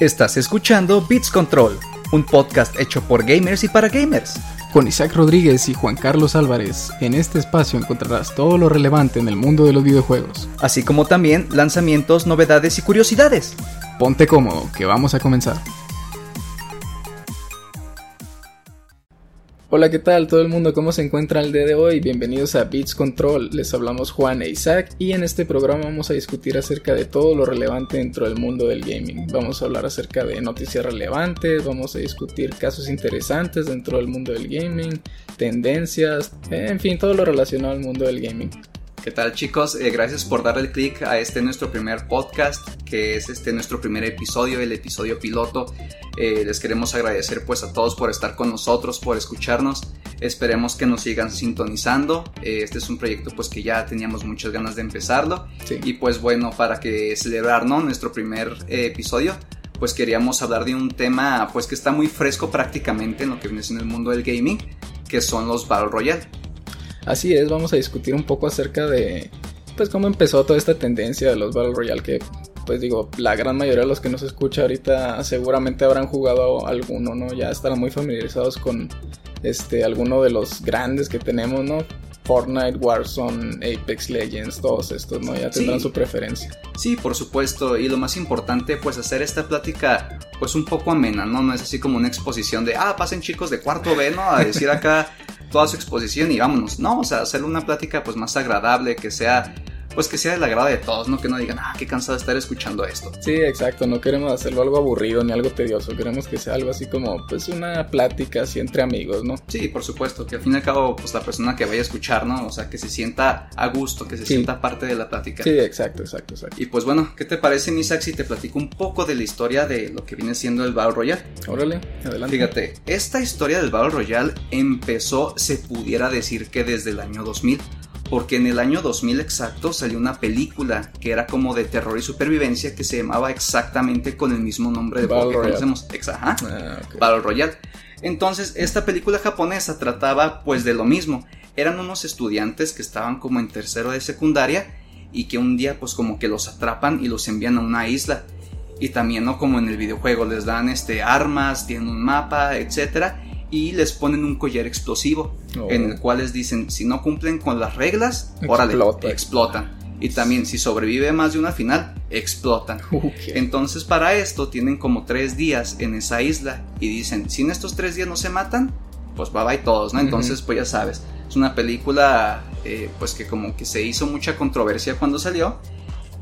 Estás escuchando Beats Control, un podcast hecho por gamers y para gamers. Con Isaac Rodríguez y Juan Carlos Álvarez, en este espacio encontrarás todo lo relevante en el mundo de los videojuegos. Así como también lanzamientos, novedades y curiosidades. Ponte cómodo, que vamos a comenzar. Hola, ¿qué tal todo el mundo? ¿Cómo se encuentra el día de hoy? Bienvenidos a Beats Control. Les hablamos Juan e Isaac y en este programa vamos a discutir acerca de todo lo relevante dentro del mundo del gaming. Vamos a hablar acerca de noticias relevantes, vamos a discutir casos interesantes dentro del mundo del gaming, tendencias, en fin, todo lo relacionado al mundo del gaming. ¿Qué tal chicos? Eh, gracias por darle clic a este nuestro primer podcast, que es este nuestro primer episodio, el episodio piloto. Eh, les queremos agradecer pues a todos por estar con nosotros, por escucharnos. Esperemos que nos sigan sintonizando. Eh, este es un proyecto pues que ya teníamos muchas ganas de empezarlo. Y pues bueno, para que celebrar ¿no? nuestro primer episodio, pues queríamos hablar de un tema pues que está muy fresco prácticamente en lo que viene siendo el mundo del gaming, que son los Battle Royale. Así es, vamos a discutir un poco acerca de pues cómo empezó toda esta tendencia de los Battle Royale que pues digo, la gran mayoría de los que nos escucha ahorita seguramente habrán jugado alguno, ¿no? Ya estarán muy familiarizados con este alguno de los grandes que tenemos, ¿no? Fortnite, Warzone, Apex Legends, todos estos, ¿no? Ya tendrán su preferencia. Sí, por supuesto, y lo más importante, pues hacer esta plática pues un poco amena, ¿no? No es así como una exposición de, ah, pasen chicos de cuarto B, ¿no? A decir acá toda su exposición y vámonos. No, o sea, hacer una plática pues más agradable, que sea pues que sea del agrado de todos, ¿no? Que no digan, ah, qué cansado de estar escuchando esto. Sí, exacto, no queremos hacerlo algo aburrido ni algo tedioso, queremos que sea algo así como, pues, una plática así entre amigos, ¿no? Sí, por supuesto, que al fin y al cabo, pues, la persona que vaya a escuchar, ¿no? O sea, que se sienta a gusto, que se sienta parte de la plática. Sí, exacto, exacto, exacto. Y pues bueno, ¿qué te parece, Isaac, si te platico un poco de la historia de lo que viene siendo el Battle Royale? Órale, adelante. Fíjate, esta historia del Battle Royale empezó, se pudiera decir que desde el año 2000 porque en el año 2000 exacto salió una película que era como de terror y supervivencia que se llamaba exactamente con el mismo nombre de Battle que conocemos, Exa, ah, Battle Royale. Entonces, esta película japonesa trataba pues de lo mismo. Eran unos estudiantes que estaban como en tercero de secundaria y que un día pues como que los atrapan y los envían a una isla. Y también no como en el videojuego les dan este armas, tienen un mapa, etcétera y les ponen un collar explosivo en el oh. cual les dicen si no cumplen con las reglas, órale, explotan. Y también si sobrevive más de una final, explotan. Entonces para esto tienen como tres días en esa isla y dicen, si en estos tres días no se matan, pues bye bye todos, ¿no? Entonces pues ya sabes, es una película eh, pues que como que se hizo mucha controversia cuando salió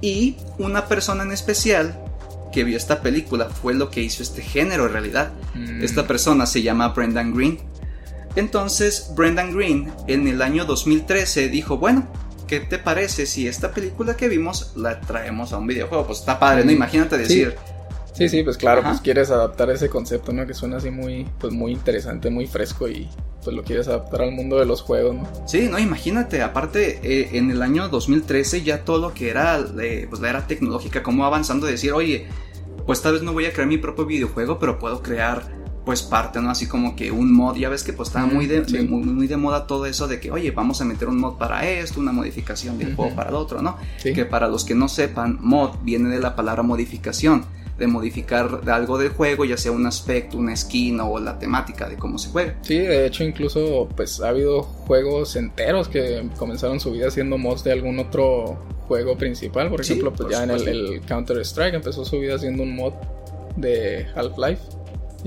y una persona en especial que vio esta película fue lo que hizo este género en realidad. Mm. Esta persona se llama Brendan Green. Entonces, Brendan Green en el año 2013 dijo, bueno, ¿qué te parece si esta película que vimos la traemos a un videojuego? Pues está padre, ¿no? Mm. Imagínate decir... Sí, sí, pues claro, pues quieres adaptar ese concepto, ¿no? Que suena así muy, pues muy interesante, muy fresco y pues lo quieres adaptar al mundo de los juegos, ¿no? Sí, no, imagínate, aparte eh, en el año 2013 ya todo lo que era eh, pues la era tecnológica, como avanzando, decir, oye, pues tal vez no voy a crear mi propio videojuego, pero puedo crear pues parte, ¿no? Así como que un mod, ya ves que pues estaba muy de, muy, de moda todo eso de que, oye, vamos a meter un mod para esto, una modificación del juego para el otro, ¿no? Que para los que no sepan, mod viene de la palabra modificación de modificar algo del juego, ya sea un aspecto, una skin o la temática de cómo se juega. Sí, de hecho incluso pues ha habido juegos enteros que comenzaron su vida haciendo mods de algún otro juego principal, por ejemplo, pues ya en el, Counter Strike empezó su vida haciendo un mod de Half-Life.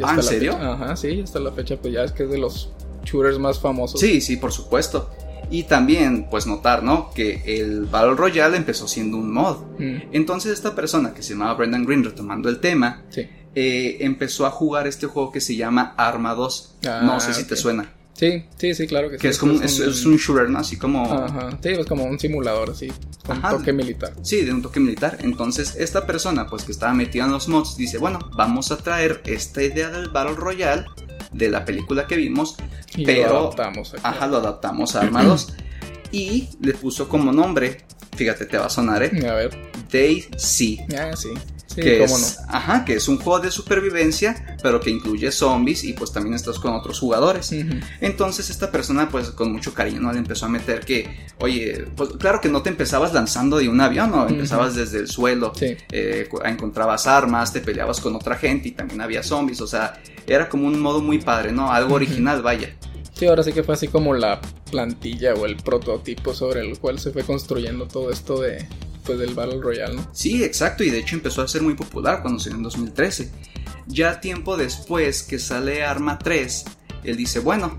Ah, ¿en serio? Ajá, sí, hasta la fecha pues ya es que es de los shooters más famosos. Sí, sí, por supuesto. Y también, pues notar, ¿no? Que el Battle Royale empezó siendo un mod. Mm. Entonces esta persona que se llamaba Brendan Green, retomando el tema, eh, empezó a jugar este juego que se llama Arma 2. no sé si te suena. Sí, sí, sí, claro que, sí. Es como es, un, shooter, ¿no? Así como. Ajá. Sí, es como un simulador, así. Con un toque militar. Sí, de un toque militar. Entonces, esta persona, pues que estaba metida en los mods, dice: Bueno, vamos a traer esta idea del Battle Royale de la película que vimos, pero lo adaptamos, ajá, lo adaptamos a Arma 2 y le puso como nombre, fíjate, te va a sonar, ¿eh? A ver. Daisy. Ah, sí. Que es, ajá, que es un juego de supervivencia, pero que incluye zombies y pues también estás con otros jugadores. Entonces esta persona pues con mucho cariño ¿no? le empezó a meter que, oye, pues claro que no te empezabas lanzando de un avión, ¿no? Empezabas desde el suelo, eh, encontrabas armas, te peleabas con otra gente y también había zombies, o sea, era como un modo muy padre, ¿no? Algo original, vaya. Sí, ahora sí que fue así como la plantilla o el prototipo sobre el cual se fue construyendo todo esto de, pues, del Battle Royale, ¿no? Sí, exacto, y de hecho empezó a ser muy popular cuando salió en 2013. Ya tiempo después que sale Arma 3, él dice, bueno,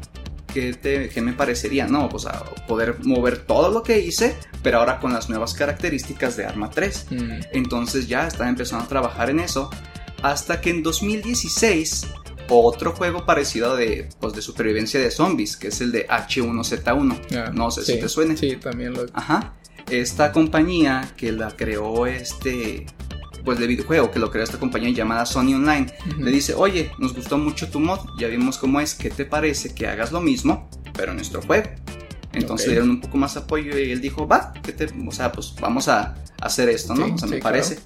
¿qué, te, qué me parecería? No, pues a poder mover todo lo que hice, pero ahora con las nuevas características de Arma 3. Mm. Entonces ya estaba empezando a trabajar en eso, hasta que en 2016 otro juego parecido de, pues, de supervivencia de zombies, que es el de H1Z1. Ah, no sé si te suene. Sí, también lo. Ajá. Esta compañía que la creó este. Pues de videojuego, que lo creó esta compañía llamada Sony Online, le dice: Oye, nos gustó mucho tu mod, ya vimos cómo es, ¿qué te parece que hagas lo mismo, pero en nuestro juego? Entonces le dieron un poco más apoyo y él dijo: Va, que te, o sea, pues vamos a hacer esto, ¿no? o sea, me parece.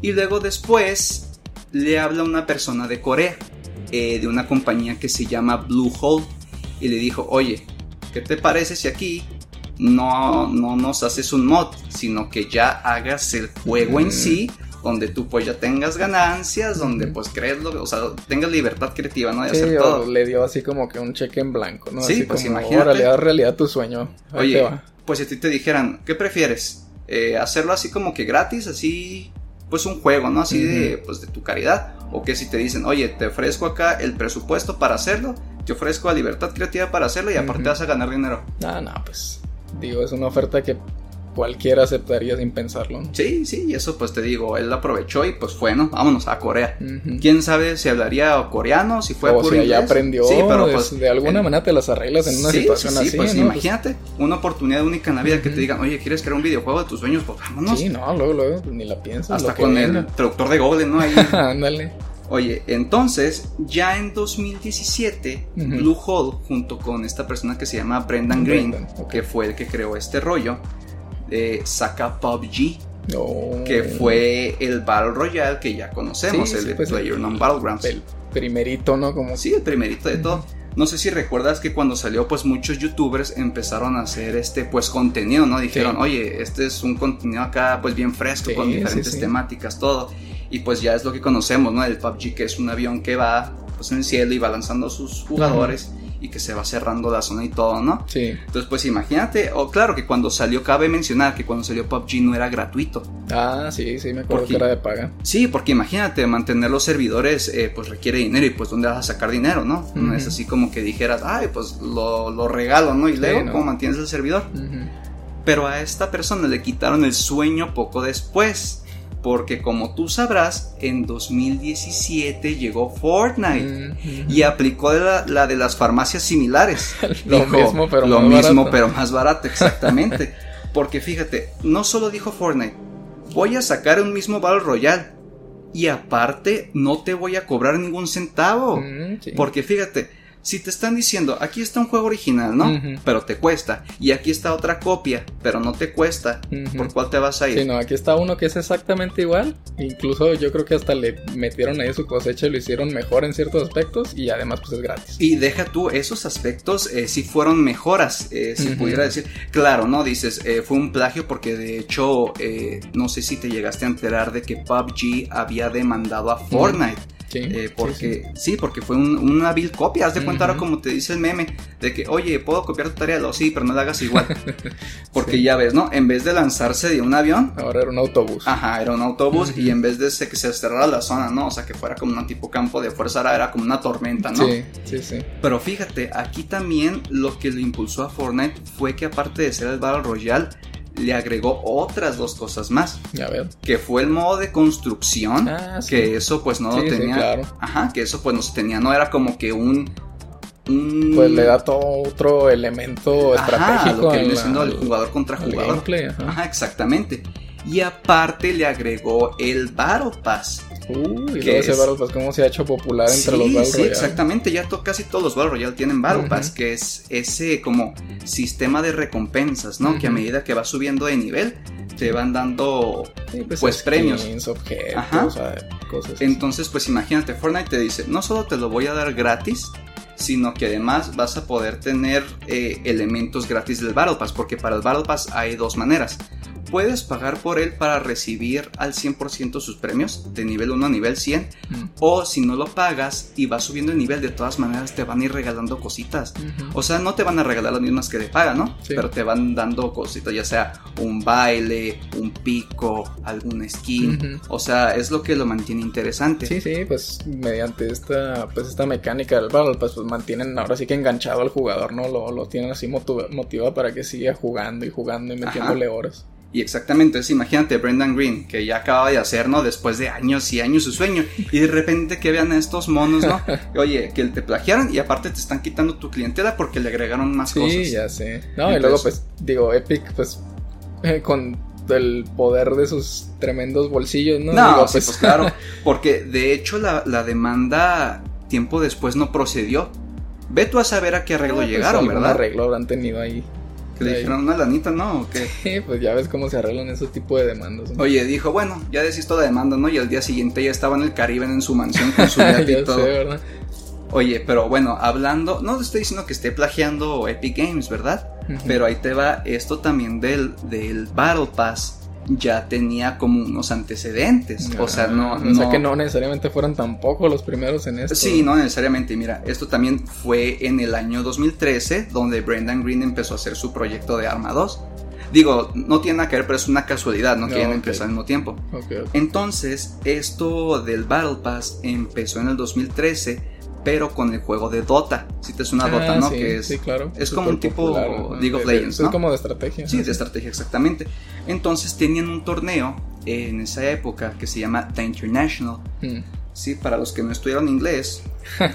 Y luego después le habla una persona de Corea eh, de una compañía que se llama Bluehole y le dijo, oye, ¿qué te parece si aquí no, no nos haces un mod, sino que ya hagas el juego en sí, donde tú pues ya tengas ganancias, donde pues crees lo, o sea, tengas libertad creativa, ¿no? De hacer todo. Le dio así como que un cheque en blanco, ¿no? Sí, así pues como, imagínate. Realidad, realidad tu sueño. oye, pues si a ti te dijeran, ¿qué prefieres? Eh, hacerlo así como que gratis, así pues un juego, ¿no? Así de, pues de tu caridad. O que si te dicen, oye, te ofrezco acá el presupuesto para hacerlo, te ofrezco la libertad creativa para hacerlo y aparte vas a ganar dinero. No, no, pues digo, es una oferta que cualquiera aceptaría sin pensarlo. Sí, sí, y eso pues te digo, él aprovechó y pues fue, ¿no? Vámonos a Corea. ¿Quién sabe si hablaría coreano, si fue o por si ya aprendió, sí, pero pues de alguna manera te las arreglas en una situación sí, así. Pues imagínate, una oportunidad única en la vida que te digan, oye, ¿quieres crear un videojuego de tus sueños? Pues vámonos. Sí, no, luego, luego, ni la piensas. Hasta con el traductor de Google, ¿no? Ahí. Ándale. Oye, entonces, ya en 2017, Blue Hole, junto con esta persona que se llama Brendan Green, que fue el que creó este rollo, eh, saca PUBG. Que fue el Battle Royale que ya conocemos, el de pues, PlayerUnknown's Battlegrounds. El primerito, ¿no? Como... Sí, el primerito de todo. No sé si recuerdas que cuando salió, pues muchos youtubers empezaron a hacer este, pues contenido, ¿no? Dijeron, oye, este es un contenido acá, pues bien fresco, con diferentes temáticas, todo. Y pues ya es lo que conocemos, ¿no? El PUBG, que es un avión que va, pues en el cielo y va lanzando a sus jugadores y que se va cerrando la zona y todo, ¿no? Sí. Entonces, pues imagínate, o claro que cuando salió, cabe mencionar que cuando salió PUBG no era gratuito. Ah, sí, sí, me acuerdo que era de paga. Sí, porque imagínate, mantener los servidores, eh, pues requiere dinero y pues ¿dónde vas a sacar dinero, no? No es así como que dijeras, ay, pues lo, lo regalo, ¿no? Y luego, ¿cómo mantienes el servidor? Pero a esta persona le quitaron el sueño poco después porque como tú sabrás, en 2017 llegó Fortnite y aplicó la, de las farmacias similares. lo mismo, pero lo más mismo, barato. pero más barato, exactamente. porque fíjate, no solo dijo Fortnite, voy a sacar un mismo Battle Royale y aparte no te voy a cobrar ningún centavo. Porque fíjate, si te están diciendo, aquí está un juego original, ¿no? Pero te cuesta. Y aquí está otra copia, pero no te cuesta. ¿Por cuál te vas a ir? Sí, no, aquí está uno que es exactamente igual. Incluso yo creo que hasta le metieron ahí su cosecha y lo hicieron mejor en ciertos aspectos. Y además, pues es gratis. Y deja tú, esos aspectos eh, sí fueron mejoras, eh, si pudiera decir. Claro, ¿no? Dices, eh, fue un plagio porque de hecho, eh, no sé si te llegaste a enterar de que PUBG había demandado a Fortnite. Eh, porque, sí, porque fue una vil copia. Haz de cuenta ahora como te dice el meme, de que, oye, puedo copiar tu tarea, lo sí, pero no la hagas igual. Porque ya ves, ¿no? En vez de lanzarse de un avión. Ahora era un autobús. Ajá, era un autobús y en vez de que se cerrara la zona, ¿no? O sea, que fuera como un tipo campo de fuerza, era como una tormenta, ¿no? Sí, sí, sí. Pero fíjate, aquí también lo que le impulsó a Fortnite fue que aparte de ser el Battle Royale, le agregó otras dos cosas más. Ya ver. Que fue el modo de construcción. Ah, que eso pues no lo tenía. claro. Ajá, que eso pues no se tenía. No era como que un. Pues le da todo otro elemento estratégico. lo que viene siendo el jugador contra jugador. ajá. exactamente. Y aparte le agregó el Battle Pass. Uy, que ese Battle Pass, ¿cómo se ha hecho popular entre los Battle Sí, exactamente. Ya casi todos los Battle Royale tienen Battle Pass, que es ese como sistema de recompensas, ¿no? Que a medida que vas subiendo de nivel, te van dando Sí, pues, premios. skins, objetos, Ajá. o sea, cosas. así. Entonces, pues imagínate, Fortnite te dice, no solo te lo voy a dar gratis, sino que además vas a poder tener eh, elementos gratis del Battle Pass, porque para el Battle Pass hay dos maneras. Puedes pagar por él para recibir al 100% sus premios, de nivel 1 a nivel 100, Mm. o si no lo pagas y vas subiendo de nivel, de todas maneras te van a ir regalando cositas. O sea, no te van a regalar las mismas que de paga, ¿no? Sí. Pero te van dando cositas, ya sea un baile, un pico, algún skin. O sea, es lo que lo mantiene interesante. Sí, sí, pues mediante esta, pues esta mecánica del Battle Pass, pues mantienen ahora sí que enganchado al jugador, ¿no? Lo, lo tienen así motiva- motivado para que siga jugando y jugando y metiéndole horas. Y exactamente, es, imagínate Brendan Green, que ya acaba de hacer, ¿no? Después de años y años su sueño. Y de repente que vean a estos monos, ¿no? Oye, que te plagiaron y aparte te están quitando tu clientela porque le agregaron más Sí, cosas. ya sé. No, y luego pues digo, Epic pues eh, con el poder de sus tremendos bolsillos, ¿no? No, Digo, sí, pues claro. Porque de hecho la, la demanda tiempo después no procedió. Ve tú a saber a qué arreglo pues, llegaron, ¿verdad? arreglo habrán tenido ahí. Que le dijeron una lanita, ¿no? ¿O qué? Sí, pues ya ves cómo se arreglan esos tipos de demandas. ¿no? Oye, dijo, bueno, ya desisto la demanda, ¿no? Y al día siguiente ya estaba en el Caribe en su mansión con su yate y todo. sé, ¿verdad? Oye, pero bueno, hablando, no te estoy diciendo que esté plagiando Epic Games, ¿verdad? Pero ahí te va, esto también del, del Battle Pass ya tenía como unos antecedentes. O sea, no, Ah, O sea que no necesariamente fueron tampoco los primeros en esto. Sí, no necesariamente. Mira, esto también fue en el año 2013, donde Brendan Green empezó a hacer su proyecto de Arma 2. Digo, no tiene nada que ver, pero es una casualidad, no No, quieren ok. empezar al mismo tiempo. Entonces, esto del Battle Pass empezó en el 2013, pero con el juego de Dota. Si te suena Dota, Ah, ¿no? sí, que es, sí, claro. es como un tipo popular, League of de- de- Legends, Es ¿no? como de estrategia. Sí, de estrategia, exactamente. Entonces tenían un torneo en esa época que se llama The International. Mm. Sí, para los que no estudiaron inglés,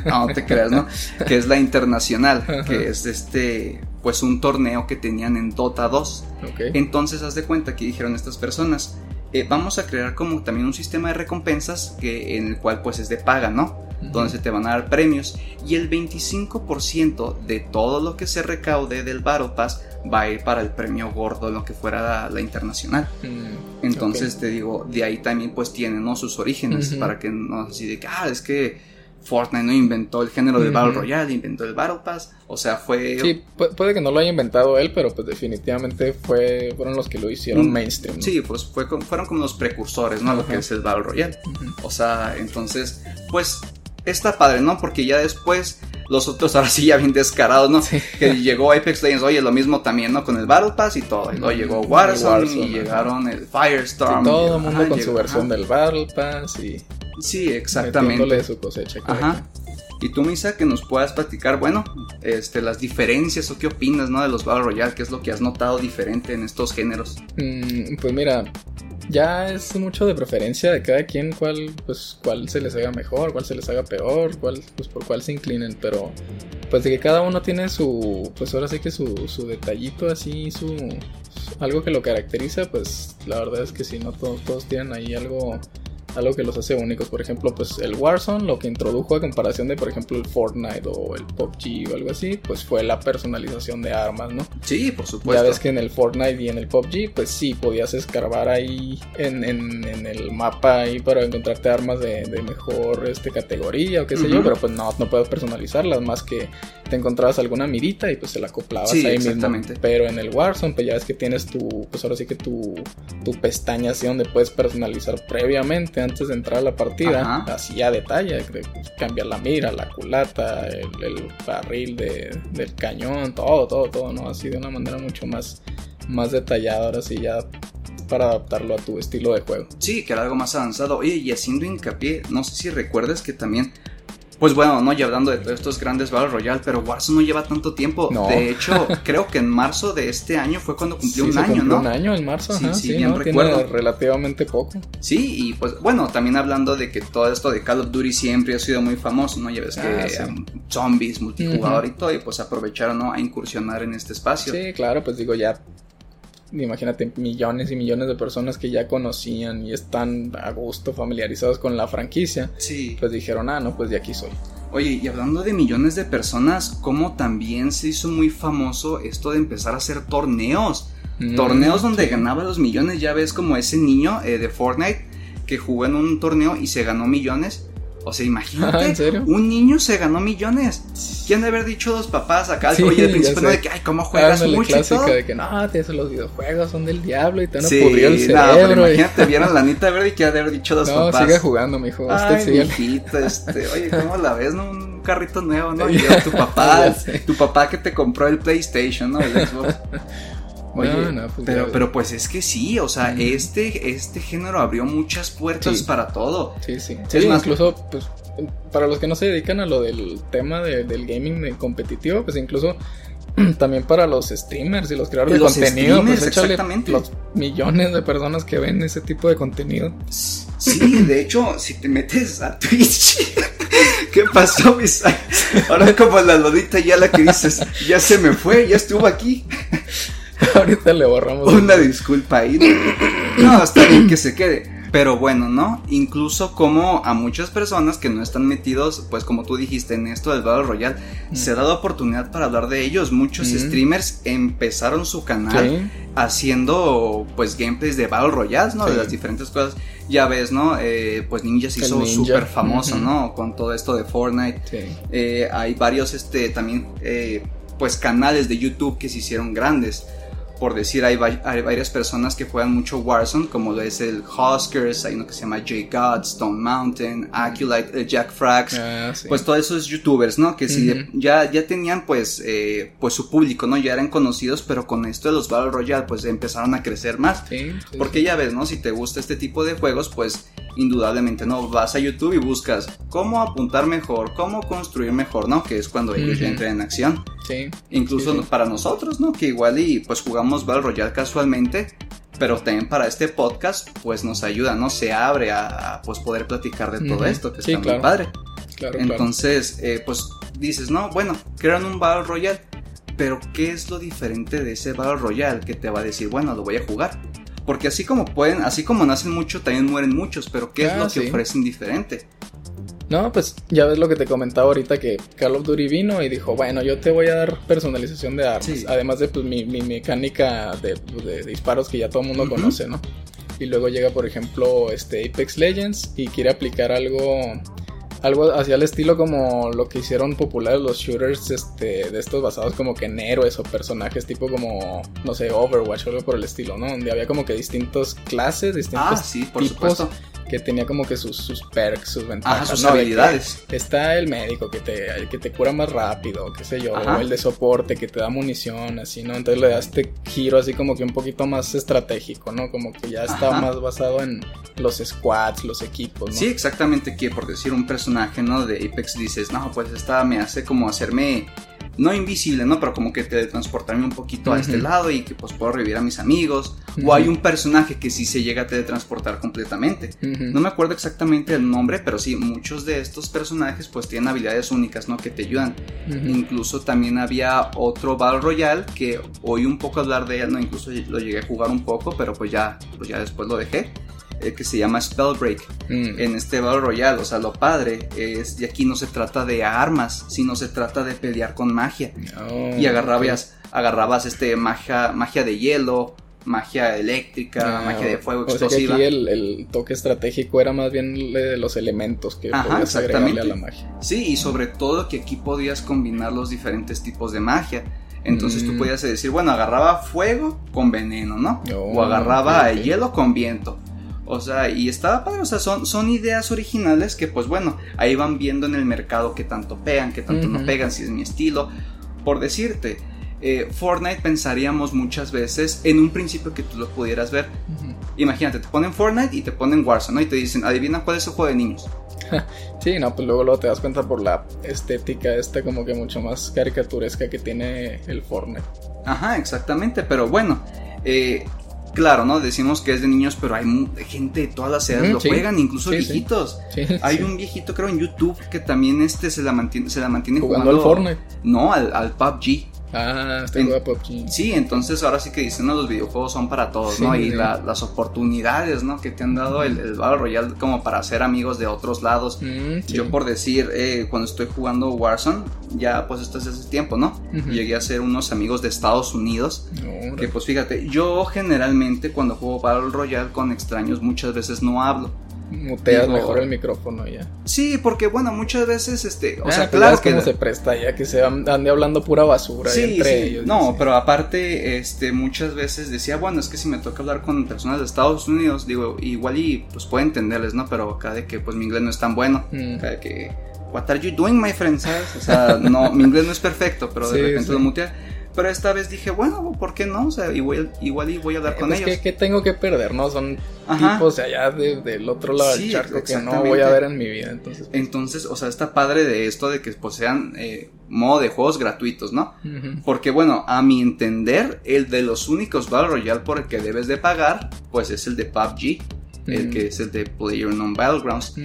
no, no te creas, ¿no? Que es la internacional, que es este, pues un torneo que tenían en Dota 2. Ok. Entonces, haz de cuenta que dijeron estas personas, eh, vamos a crear como también un sistema de recompensas que, en el cual pues es de paga, ¿no? Donde se te van a dar premios y el 25% de todo lo que se recaude del Battle Pass va a ir para el premio gordo, lo que fuera la, la internacional. Mm, Entonces te digo, de ahí también pues tienen ¿no? sus orígenes, para que no así de que, ah, es que Fortnite no inventó el género del Ujú. Battle Royale, inventó el Battle Pass, o sea, fue... Sí, pu- puede que no lo haya inventado él, pero pues definitivamente fue, fueron los que lo hicieron Mm, mainstream. ¿no? Sí, pues fue, fueron como los precursores, ¿no? Lo que es el Battle Royale. O sea, entonces, pues está padre, ¿no? Porque ya después los otros ahora sí ya bien descarados, ¿no? Sí. Que llegó Apex Legends, oye, lo mismo también, ¿no? Con el Battle Pass y todo. Y luego llegó Warzone, Warzone, y llegaron el Sí, Firestorm. todo el mundo ajá, con llegó- su versión ajá. del Battle Pass y Sí, exactamente. su cosecha. Ajá. Y tú, Misa, que nos puedas platicar, bueno, este, las diferencias o qué opinas, ¿no? De los Battle Royale, qué es lo que has notado diferente en estos géneros. Mm, pues mira, ya es mucho de preferencia de cada quien cuál, pues, cuál se les haga mejor, cuál se les haga peor, cuál, pues por cuál se inclinen, pero pues de que cada uno tiene su, pues ahora sí que su, su detallito así, su, algo que lo caracteriza, pues la verdad es que si no todos, todos tienen ahí algo algo que los hace únicos. Por ejemplo, pues el Warzone, lo que introdujo a comparación de, por ejemplo, el Fortnite o el PUBG o algo así, pues fue la personalización de armas, ¿no? Sí, por Ya supuesto. ves que en el Fortnite y en el PUBG, pues sí, podías escarbar ahí en, en- en el mapa ahí para encontrarte armas de, de mejor este, categoría o qué sé yo, pero pues no, no puedes personalizarlas más que te encontrabas alguna mirita y pues se la acoplabas Sí, ahí exactamente. mismo. Pero en el Warzone, pues ya ves que tienes tu, pues ahora sí que tu, tu pestaña así donde puedes personalizar previamente antes de entrar a la partida, Ajá. así a detalle, de cambiar la mira, la culata, el, el barril de- del cañón, todo, todo, todo, ¿no? Así de una manera mucho más, más detallada, ahora sí ya para adaptarlo a tu estilo de juego. Sí, que era algo más avanzado. Oye, y haciendo hincapié, no sé si recuerdas que también. Pues bueno, no, y hablando de todos estos grandes Battle Royale, pero Warzone no lleva tanto tiempo. No. De hecho, creo que en marzo de este año fue cuando cumplió Sí, un se año, cumplió ¿no? Un año en marzo, Sí, ajá, sí, sí, bien ¿no? recuerdo. Tiene relativamente poco. Sí, y pues bueno, también hablando de que todo esto de Call of Duty siempre ha sido muy famoso, ¿no? Ya ves que Ah, um, zombies, multijugador y todo, y pues aprovecharon, ¿no? A incursionar en este espacio. Sí, claro, pues digo, ya imagínate millones y millones de personas que ya conocían y están a gusto familiarizados con la franquicia, Sí. pues dijeron, ah, no, pues de aquí soy. Oye, y hablando de millones de personas, ¿cómo también se hizo muy famoso esto de empezar a hacer torneos? Mm, torneos donde sí. ganaba los millones, ya ves como ese niño eh, de Fortnite que jugó en un torneo y se ganó millones. O sea, imagínate, Ah, ¿en serio? un niño se ganó millones. ¿Quién debe haber dicho los papás acá? Sí, Oye, al principio no de que, ay, ¿cómo juegas Ándale, mucho y clásica todo? de que no, te los videojuegos son del diablo y te van a Sí, pudrir el no, pero cerebro. y- imagínate, vieron la Anita Verde y que haber dicho los no, papás. sigue jugando, mijo. Ay, sigue. mijito, este, oye, ¿cómo la ves, no? Un carrito nuevo, ¿no? Y llega tu papá, tu papá que te compró el PlayStation, ¿no? El Xbox. Oye, No, no, pues pero, pero pues es que sí, o sea, Mm. este, este género abrió muchas puertas Sí. para todo. Sí, sí. Es Sí, más- incluso, pues, para los que no se dedican a lo del tema de- del gaming competitivo, pues incluso también para los streamers y los creadores de contenido, pues exactamente. los millones de personas que ven ese tipo de contenido. Sí, de hecho, si te metes a Twitch, ¿qué pasó, Misai? Ahora como la lodita ya la que dices, ya se me fue, ya estuvo aquí. Ahorita le borramos. Una disculpa ahí. No, está bien que se quede. Pero bueno, ¿no? Incluso como a muchas personas que no están metidos, pues como tú dijiste, en esto del Battle Royale, se ha dado oportunidad para hablar de ellos. Muchos Mm. streamers empezaron su canal Sí. haciendo pues gameplays de Battle Royales, ¿no? De las diferentes cosas. Ya ves, ¿no? Eh, pues Ninja se hizo súper famoso. ¿no? Con todo esto de Fortnite. Sí. Eh, hay varios, este, también, eh, pues canales de YouTube que se hicieron grandes. Por decir, hay, va- hay varias personas que juegan mucho Warzone, como lo es el Huskers, hay uno que se llama J God, Stone Mountain, Aculite, eh, Jack Frags. Ah, sí. Pues todos esos youtubers, ¿no? Que sí, Ujú. ya, ya tenían pues, eh, pues su público, ¿no? Ya eran conocidos, pero con esto de los Battle Royale pues empezaron a crecer más. Sí, sí, Porque ya ves, ¿no? Si te gusta este tipo de juegos, pues indudablemente, ¿no? Vas a YouTube y buscas cómo apuntar mejor, cómo construir mejor, ¿no? Que es cuando ellos ya entran en acción. sí. Incluso para nosotros, ¿no? Que igual y pues jugamos Battle Royale casualmente, pero también para este podcast, pues nos ayuda, ¿no? Se abre a, a, pues poder platicar de todo Ujú. esto, que Sí, está claro. muy padre. Claro, claro. Entonces, eh, pues dices, no, bueno, crean un Battle Royale, pero ¿qué es lo diferente de ese Battle Royale que te va a decir, bueno, lo voy a jugar? Porque así como pueden, así como nacen muchos, también mueren muchos, pero ¿qué es Ah, lo que sí. ofrecen diferente? No, pues ya ves lo que te comentaba ahorita que Call of Duty vino y dijo, bueno, yo te voy a dar personalización de armas, Sí. además de pues, mi, mi mecánica de, de disparos que ya todo el mundo conoce, ¿no? Y luego llega, por ejemplo, este Apex Legends y quiere aplicar algo algo hacia el estilo como lo que hicieron populares los shooters este de estos basados como que en héroes o personajes tipo como no sé Overwatch o algo por el estilo no donde había como que distintos clases distintos Ah, sí, por tipos supuesto. Que tenía como que sus, sus perks sus ventajas Ajá, sus habilidades. está el médico que te que te cura más rápido qué sé yo Ajá. o el de soporte que te da munición así no entonces le das este giro así como que un poquito más estratégico no como que ya está Ajá. más basado en los squads los equipos ¿no? Sí, exactamente, que por decir un personaje, ¿no? De Apex dices, no, pues esta me hace como hacerme, no invisible, ¿no? Pero como que teletransportarme un poquito a este lado y que pues puedo revivir a mis amigos. O hay un personaje que sí se llega a teletransportar completamente. No me acuerdo exactamente el nombre, pero sí, muchos de estos personajes pues tienen habilidades únicas, ¿no? Que te ayudan. Incluso también había otro Battle Royale que oí un poco hablar de él, ¿no? Incluso lo llegué a jugar un poco, pero pues ya, pues ya después lo dejé. Eh, que se llama Spellbreak Mm. en este Battle Royale. O sea, lo padre es, y aquí no se trata de armas, sino se trata de pelear con magia. Oh, Y agarrabas, agarrabas este magia, magia de hielo, magia eléctrica, Ah, magia de fuego o sea que explosiva. aquí el, el toque estratégico era más bien de los elementos que Ajá, podías agregarle a la magia. Sí, y sobre todo que aquí podías combinar los diferentes tipos de magia. Entonces tú Mm. podías decir, bueno, agarraba fuego con veneno, ¿no? Oh, o agarraba ok, ok. hielo con viento. O sea, y estaba padre, o sea, son, son ideas originales que pues bueno, ahí van viendo en el mercado qué tanto pegan, qué tanto no pegan, si es mi estilo. Por decirte, eh, Fortnite pensaríamos muchas veces en un principio que tú lo pudieras ver. Imagínate, te ponen Fortnite y te ponen Warzone, ¿no? Y te dicen, adivina cuál es el juego de niños. Sí, no, pues luego, luego te das cuenta por la estética esta como que mucho más caricaturesca que tiene el Fortnite. Ajá, exactamente, pero bueno, eh, claro, ¿no? Decimos que es de niños, pero hay gente de todas las edades Ujú, lo sí. juegan, incluso Sí, viejitos. Sí, Hay un viejito, creo, en YouTube que también este se la mantiene, se la mantiene jugando jugando, al Fortnite. No, al, al PUBG. Ah, juega PUBG. Sí, entonces ahora sí que dicen, no, los videojuegos son para todos, ¿no? Y las oportunidades, ¿no? Que te han dado el, el, Battle Royale como para ser amigos de otros lados. Mm, Yo por decir, eh, cuando estoy jugando Warzone, ya pues esto es hace tiempo, ¿no? Llegué a ser unos amigos de Estados Unidos. que pues fíjate, yo generalmente cuando juego Battle Royale con extraños muchas veces no hablo muteas mejor el micrófono ya. Sí, porque bueno, muchas veces este, o ah, sea, pues claro que se presta ya que se ande hablando pura basura entre ellos. No, pero aparte este muchas veces decía, bueno, es que si me toca hablar con personas de Estados Unidos, digo, igual y pues puedo entenderles, ¿no? Pero acá de que pues mi inglés no es tan bueno, mm. acá de que what are you doing, my friend, ¿sabes? O sea, no mi inglés no es perfecto, pero de repente lo mutea. Pero esta vez dije, bueno, ¿por qué no? O sea, igual, igual y voy a hablar eh, con pues, ellos. ¿qué, tengo que perder? No, son tipos de allá del otro lado del charco que no voy a ver en mi vida. Entonces, entonces o sea, está padre de esto de que pues, sean eh, modo de juegos gratuitos, ¿no? Porque bueno, a mi entender, el de los únicos Battle Royale por el que debes de pagar, pues es el de PUBG, el que es el de PlayerUnknown Battlegrounds.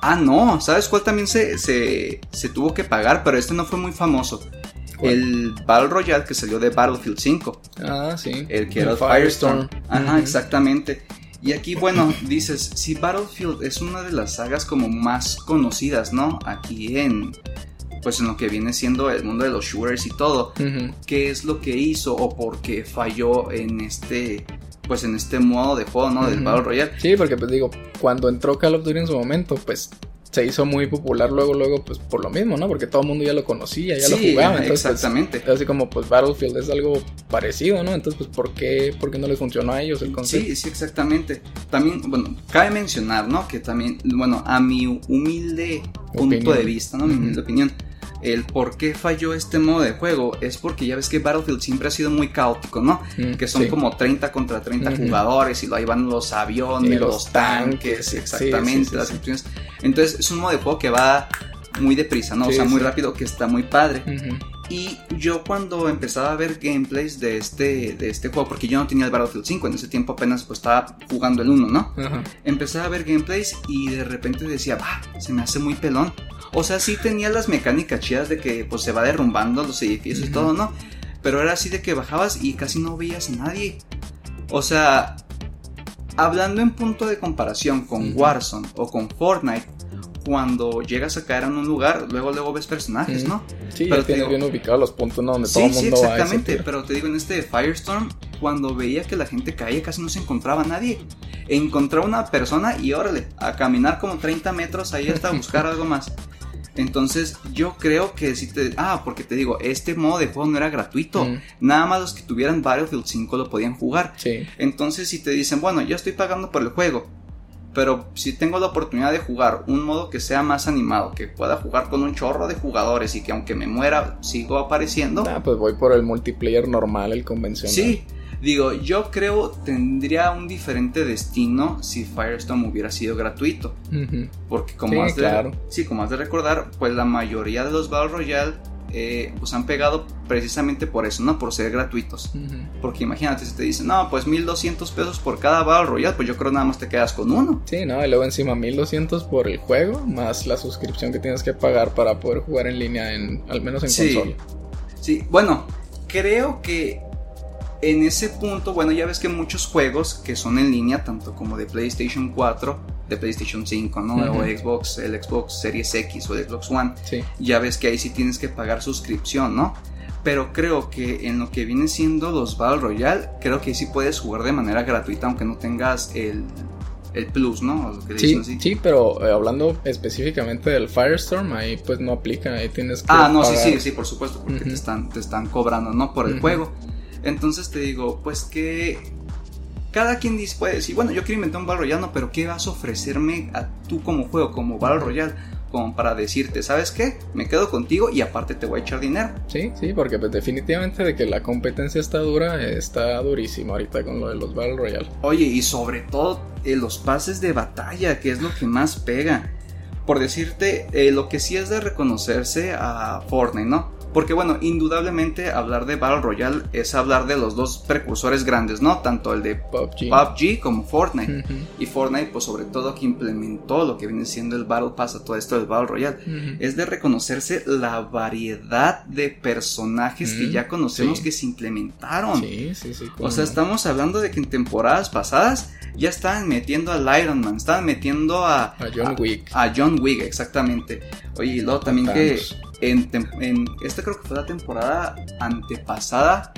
Ah, no, ¿sabes cuál también se, se, se tuvo que pagar? Pero este no fue muy famoso. El Battle Royale que salió de Battlefield 5. Ah, sí. El que era el Firestorm. Ajá, exactamente. Y aquí, bueno, dices, si Battlefield es una de las sagas como más conocidas, ¿no? Aquí en, pues en lo que viene siendo el mundo de los shooters y todo. ¿Qué es lo que hizo o por qué falló en este, pues en este modo de juego, ¿no? Del Battle Royale. Sí, porque pues digo, cuando entró Call of Duty en su momento, pues se hizo muy popular luego, luego, pues por lo mismo, ¿no? Porque todo el mundo ya lo conocía, ya lo jugaba. Entonces, pues, exactamente. así como, pues Battlefield es algo parecido, ¿no? Entonces, pues, ¿por qué, por qué no les funcionó a ellos el concepto? Sí, sí, exactamente. También, bueno, cabe mencionar, ¿no? Que también, bueno, a mi humilde punto de vista, ¿no? Mi humilde opinión el por qué falló este modo de juego es porque ya ves que Battlefield siempre ha sido muy caótico, ¿no? Mm, que son como 30 contra 30 jugadores y ahí van los aviones, los, tanques, exactamente, las explosiones. Entonces es un modo de juego que va muy deprisa, ¿no? o sea, muy rápido, que está muy padre. Y yo cuando empezaba a ver gameplays de este, de este juego, porque yo no tenía el Battlefield 5, en ese tiempo apenas pues estaba jugando el 1, ¿no? Empezaba a ver gameplays y de repente decía, va, se me hace muy pelón. O sea, sí tenía las mecánicas chidas de que pues se va derrumbando los edificios y todo, ¿no? Pero era así de que bajabas y casi no veías a nadie. O sea, hablando en punto de comparación con Warzone o con Fortnite, cuando llegas a caer en un lugar, luego luego ves personajes, ¿no? Sí, pero tienes bien ubicados los puntos donde todo el mundo sí, exactamente, pero te digo, en este Firestorm, cuando veía que la gente caía, casi no se encontraba nadie. Encontraba una persona y órale, a caminar como 30 metros ahí hasta buscar algo más. Entonces yo creo que si te... Ah, porque te digo, este modo de juego no era gratuito. Mm. Nada más los que tuvieran Battlefield 5 lo podían jugar. Sí. Entonces si te dicen, bueno, yo estoy pagando por el juego. Pero si tengo la oportunidad de jugar un modo que sea más animado, que pueda jugar con un chorro de jugadores y que aunque me muera sigo apareciendo. Ah, pues voy por el multiplayer normal, el convencional. Sí, Digo, yo creo tendría un diferente destino si Firestorm hubiera sido gratuito. Porque como has de, sí, como has de recordar, pues la mayoría de los Battle Royale eh, pues han pegado precisamente por eso, ¿no? Por ser gratuitos. Porque imagínate, si te dicen, no, pues 1200 pesos por cada Battle Royale, pues yo creo nada más te quedas con uno. Sí, no, y luego encima 1200 por el juego, más la suscripción que tienes que pagar para poder jugar en línea, en, al menos en sí. consola. Sí, bueno, creo que en ese punto, bueno, ya ves que muchos juegos que son en línea, tanto como de PlayStation 4, de PlayStation 5, ¿no? O Xbox, el Xbox Series X o el Xbox One, ya ves que ahí sí tienes que pagar suscripción, ¿no? Pero creo que en lo que viene siendo los Battle Royale, creo que sí puedes jugar de manera gratuita, aunque no tengas el, el plus, ¿no? sí, sí, pero eh, hablando específicamente del Firestorm, ahí pues no aplica, ahí tienes que. Ah, no, sí, sí, sí, por supuesto, porque te, están, te están cobrando, ¿no? Por el juego. Entonces te digo, pues que cada quien dice, puede decir, bueno, yo quiero inventar un Battle Royale, no, pero ¿qué vas a ofrecerme a tú como juego, como Battle Royale? Como para decirte, ¿sabes qué? Me quedo contigo y aparte te voy a echar dinero. Sí, sí, porque pues definitivamente de que la competencia está dura, está durísimo ahorita con lo de los Battle Royale. Oye, y sobre todo eh, los pases de batalla, que es lo que más pega. Por decirte, eh, lo que sí es de reconocerse a Fortnite, ¿no? Porque bueno, indudablemente hablar de Battle Royale es hablar de los dos precursores grandes, ¿no? Tanto el de PUBG. PUBG como Fortnite. Y Fortnite, pues sobre todo que implementó lo que viene siendo el Battle Pass a todo esto del Battle Royale. Es de reconocerse la variedad de personajes que ya conocemos sí. que se implementaron. Sí, sí, sí. O sea, estamos hablando de que en temporadas pasadas ya estaban metiendo al Iron Man, estaban metiendo a, A John Wick. a John Wick, exactamente. Oye, y luego también que Thanos. En, esta creo que fue la temporada antepasada,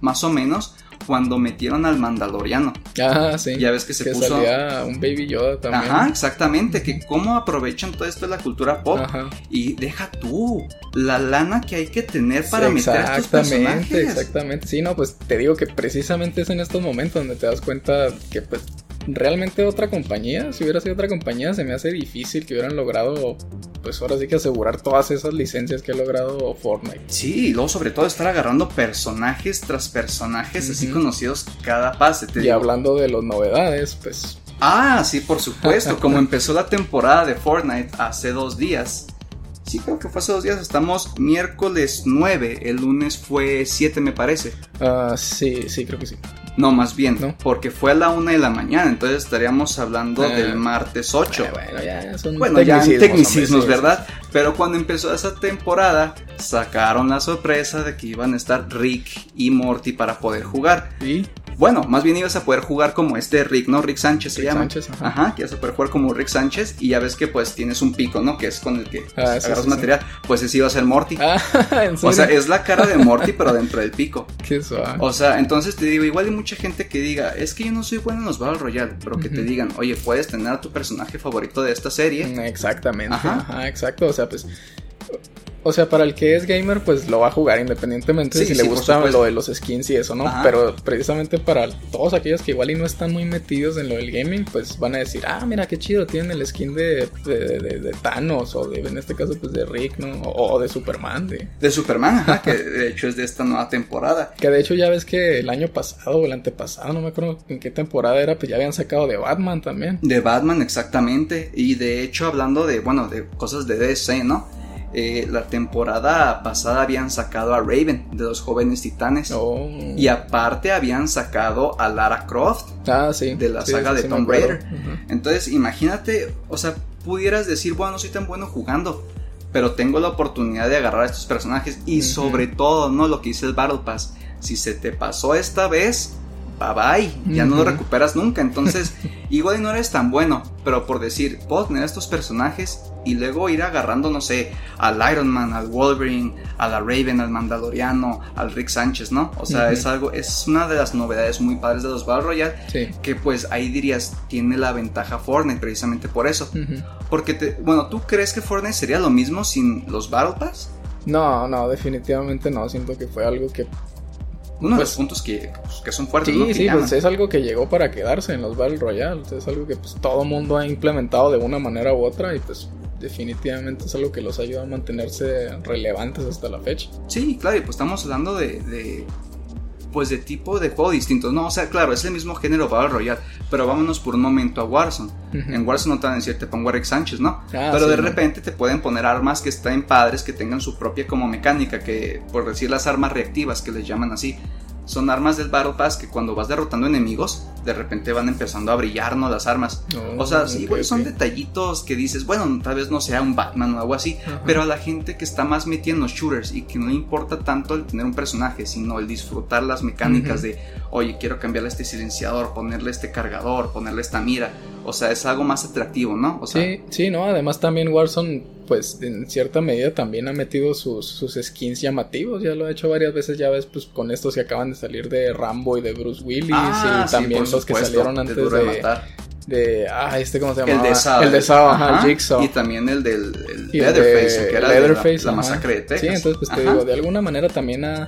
más o menos, cuando metieron al Mandaloriano. Ah, sí. Ya ves que se que puso. salía un Baby Yoda también. Ajá, exactamente, que cómo aprovechan todo esto de la cultura pop Ajá. y deja tú la lana que hay que tener para Sí, meter a estos exactamente, personajes. exactamente. Sí, no, pues te digo que precisamente es en estos momentos donde te das cuenta que pues realmente otra compañía, si hubiera sido otra compañía, se me hace difícil que hubieran logrado, pues ahora sí que asegurar todas esas licencias que ha logrado Fortnite. Sí, y luego sobre todo estar agarrando personajes tras personajes así conocidos cada pase. Te Y digo. hablando de las novedades, pues Ah, sí, por supuesto. Como empezó la temporada de Fortnite hace dos días. Sí, creo que fue hace dos días. Estamos miércoles 9. El lunes fue 7, me parece. ah, sí, sí, creo que sí. No, más bien, ¿No? porque fue a la 1 de la mañana. Entonces estaríamos hablando Ah. del martes 8. Eh, bueno, ya son Bueno, ya en tecnicismos, sí, ¿verdad? Pero cuando empezó esa temporada, sacaron la sorpresa de que iban a estar Rick y Morty para poder jugar. Sí, Bueno, más bien ibas a poder jugar como este Rick, ¿no? Rick Sánchez se Rick llama. Sánchez, ajá. Ajá, que ibas a poder jugar como Rick Sánchez y ya ves que pues tienes un pico, ¿no? Que es con el que pues, Ah, sí, agarras sí, material. Pues ese iba a ser Morty. Ah, ¿en serio? o sea, es la cara de Morty pero dentro del pico. Qué suave. O sea, entonces te digo, igual hay mucha gente que diga, es que yo no soy bueno en los Battle Royale, pero que te digan, oye, puedes tener a tu personaje favorito de esta serie. Exactamente, Ajá. ajá. exacto. O sea, pues. O sea, para el que es gamer, pues lo va a jugar independientemente de si sí, le gusta lo de los skins y eso, ¿no? Ajá. Pero precisamente para todos aquellos que igual y no están muy metidos en lo del gaming, pues van a decir, ah, mira qué chido, tienen el skin de, de, de- de Thanos o de, en este caso, pues de Rick, ¿no? O, o de Superman, de... De Superman, ajá, que de hecho es de esta nueva temporada. Que de hecho ya ves que el año pasado o el antepasado, no me acuerdo en qué temporada era, pues ya habían sacado de Batman también. De Batman, exactamente. Y de hecho, hablando de, bueno, de cosas de DC, ¿no? Eh, la temporada pasada habían sacado a Raven, de los jóvenes titanes. Oh. Y aparte habían sacado a Lara Croft. Ah, sí. de la Sí, saga sí, de Tomb. Raider. Entonces, imagínate, o sea, pudieras decir, bueno, no soy tan bueno jugando, pero tengo la oportunidad de agarrar a estos personajes y sobre todo, ¿no? Lo que dice el Battle Pass, si se te pasó esta vez, bye bye, ya no lo recuperas nunca, entonces, igual y no eres tan bueno, pero por decir, puedo tener estos personajes y luego ir agarrando, no sé, al Iron Man, al Wolverine, a la Raven, al Mandaloriano, al Rick Sánchez, ¿no? O sea, es algo, es una de las novedades muy padres de los Battle Royale Sí. que pues ahí dirías tiene la ventaja Fortnite precisamente por eso. Porque te, bueno, ¿tú crees que Fortnite sería lo mismo sin los Battle Pass? No, no, definitivamente no. Siento que fue algo que. Uno de Pues- los puntos que, pues, que son fuertes, Sí, ¿no? Que sí, pues es algo que llegó para quedarse en los Battle Royale. Es algo que pues todo mundo ha implementado de una manera u otra y pues definitivamente es algo que los ayuda a mantenerse relevantes hasta la fecha. Sí, claro, y pues estamos hablando de, de, pues de tipo de juego distintos, ¿no? O sea, claro, es el mismo género Battle Royale, pero vámonos por un momento a Warzone. En Warzone no te van a decir, te pongo a Rick Sánchez, ¿no? Ah, pero sí, de repente te pueden poner armas que estén padres, que tengan su propia como mecánica, que por decir las armas reactivas que les llaman así. Son armas del Battle Pass que cuando vas derrotando enemigos, de repente van empezando a brillar, ¿no? Las armas. Oh, O sea, sí, son detallitos que dices, bueno, tal vez no sea un Batman o algo así, pero a la gente que está más metida en los shooters y que no le importa tanto el tener un personaje, sino el disfrutar las mecánicas de, oye, quiero cambiarle este silenciador, ponerle este cargador, ponerle esta mira. O sea, es algo más atractivo, ¿no? O sea, Sí, sí, no, además también Warzone, pues en cierta medida también ha metido sus, sus skins llamativos, ya lo ha hecho varias veces, ya ves, pues con estos que acaban de salir de Rambo y de Bruce Willis Ah, y sí, también los que supuesto, salieron antes de de, Matar. de, ah, este cómo se El llamaba, de Saw. el de Saw, ajá, Ajá, Jigsaw. Y también el del el el Leatherface, de que era la- Leatherface, la, ajá. masacre de Texas. Sí, entonces pues te Ajá. digo, de alguna manera también ha